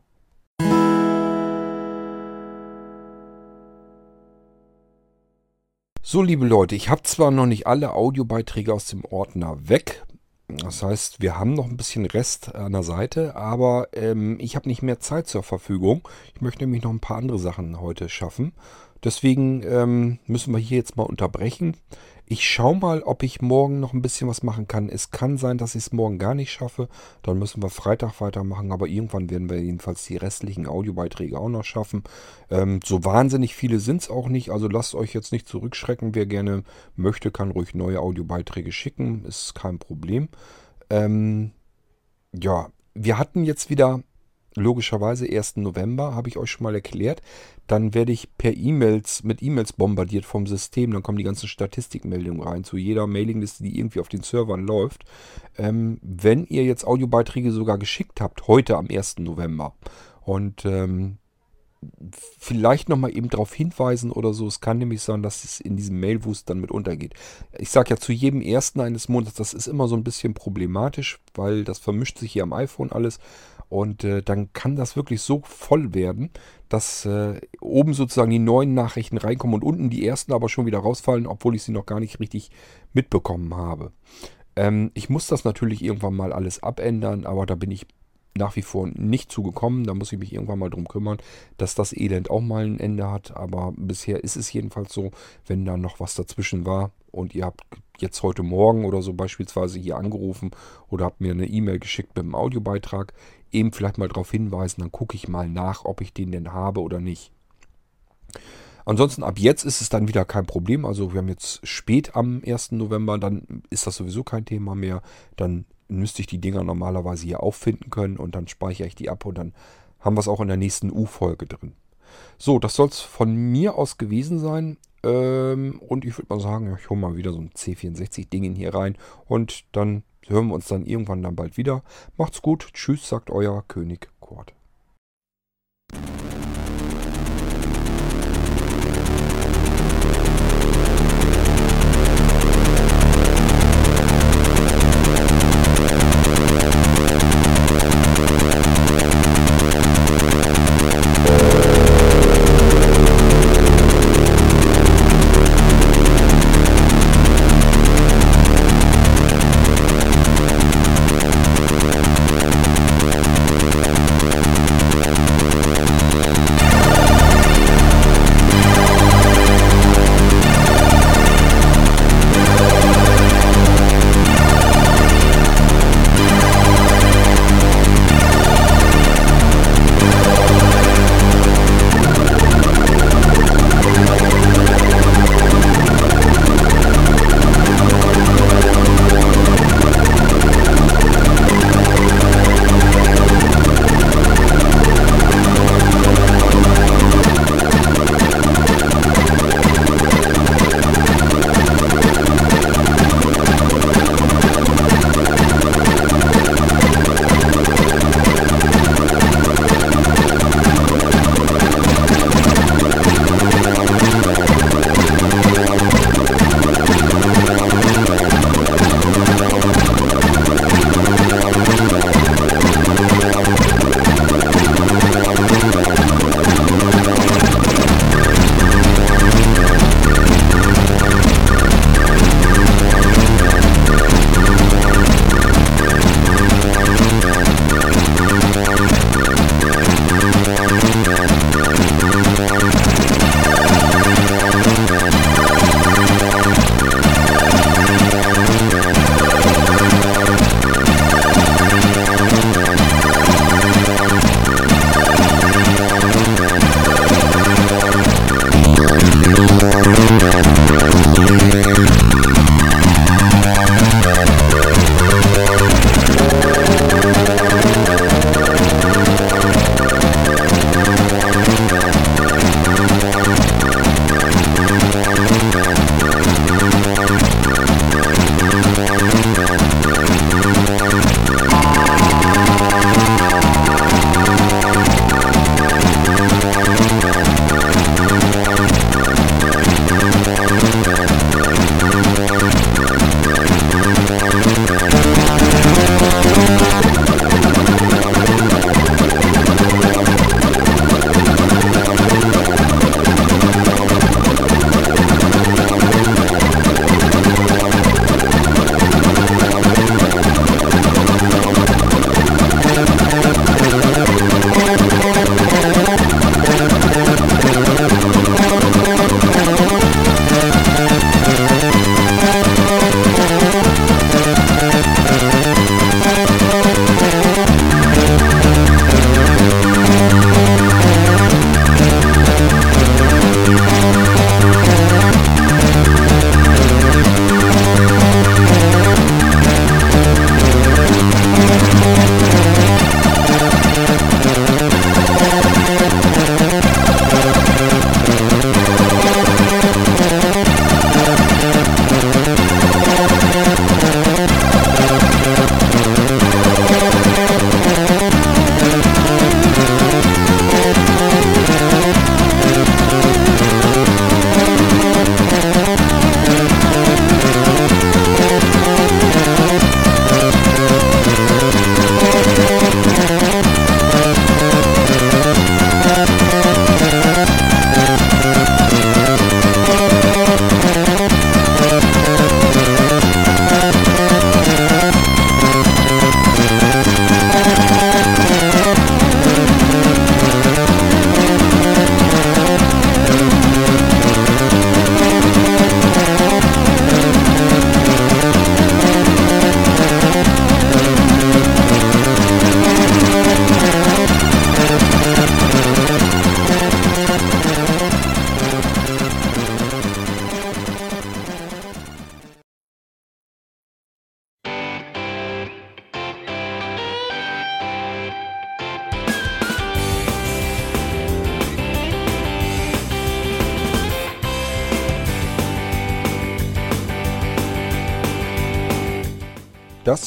So, liebe Leute, ich habe zwar noch nicht alle Audiobeiträge aus dem Ordner weg, das heißt, wir haben noch ein bisschen Rest an der Seite, aber ähm, ich habe nicht mehr Zeit zur Verfügung. Ich möchte nämlich noch ein paar andere Sachen heute schaffen. Deswegen ähm, müssen wir hier jetzt mal unterbrechen. Ich schaue mal, ob ich morgen noch ein bisschen was machen kann. Es kann sein, dass ich es morgen gar nicht schaffe. Dann müssen wir Freitag weitermachen, aber irgendwann werden wir jedenfalls die restlichen Audiobeiträge auch noch schaffen. Ähm, so wahnsinnig viele sind es auch nicht, also lasst euch jetzt nicht zurückschrecken. Wer gerne möchte, kann ruhig neue Audiobeiträge schicken, ist kein Problem. Ähm, ja, wir hatten jetzt wieder logischerweise 1. November, habe ich euch schon mal erklärt. Dann werde ich per E-Mails, mit E-Mails bombardiert vom System. Dann kommen die ganzen Statistikmeldungen rein zu jeder Mailingliste, die irgendwie auf den Servern läuft. Ähm, wenn ihr jetzt Audiobeiträge sogar geschickt habt, heute am 1. November, und ähm, vielleicht nochmal eben darauf hinweisen oder so. Es kann nämlich sein, dass es in diesem Mailwust dann mit untergeht. Ich sage ja zu jedem ersten eines Monats, das ist immer so ein bisschen problematisch, weil das vermischt sich hier am iPhone alles. Und äh, dann kann das wirklich so voll werden, dass äh, oben sozusagen die neuen Nachrichten reinkommen und unten die ersten aber schon wieder rausfallen, obwohl ich sie noch gar nicht richtig mitbekommen habe. Ähm, ich muss das natürlich irgendwann mal alles abändern, aber da bin ich nach wie vor nicht zugekommen. Da muss ich mich irgendwann mal drum kümmern, dass das Elend auch mal ein Ende hat. Aber bisher ist es jedenfalls so, wenn da noch was dazwischen war und ihr habt jetzt heute Morgen oder so beispielsweise hier angerufen oder habt mir eine E-Mail geschickt mit einem Audiobeitrag, eben vielleicht mal darauf hinweisen, dann gucke ich mal nach, ob ich den denn habe oder nicht. Ansonsten ab jetzt ist es dann wieder kein Problem. Also wir haben jetzt spät am 1. November, dann ist das sowieso kein Thema mehr. Dann müsste ich die Dinger normalerweise hier auffinden können und dann speichere ich die ab und dann haben wir es auch in der nächsten U-Folge drin. So, das soll es von mir aus gewesen sein. Ähm, und ich würde mal sagen, ich hole mal wieder so ein C64-Ding hier rein und dann hören wir uns dann irgendwann dann bald wieder. Macht's gut. Tschüss, sagt euer König Kurt.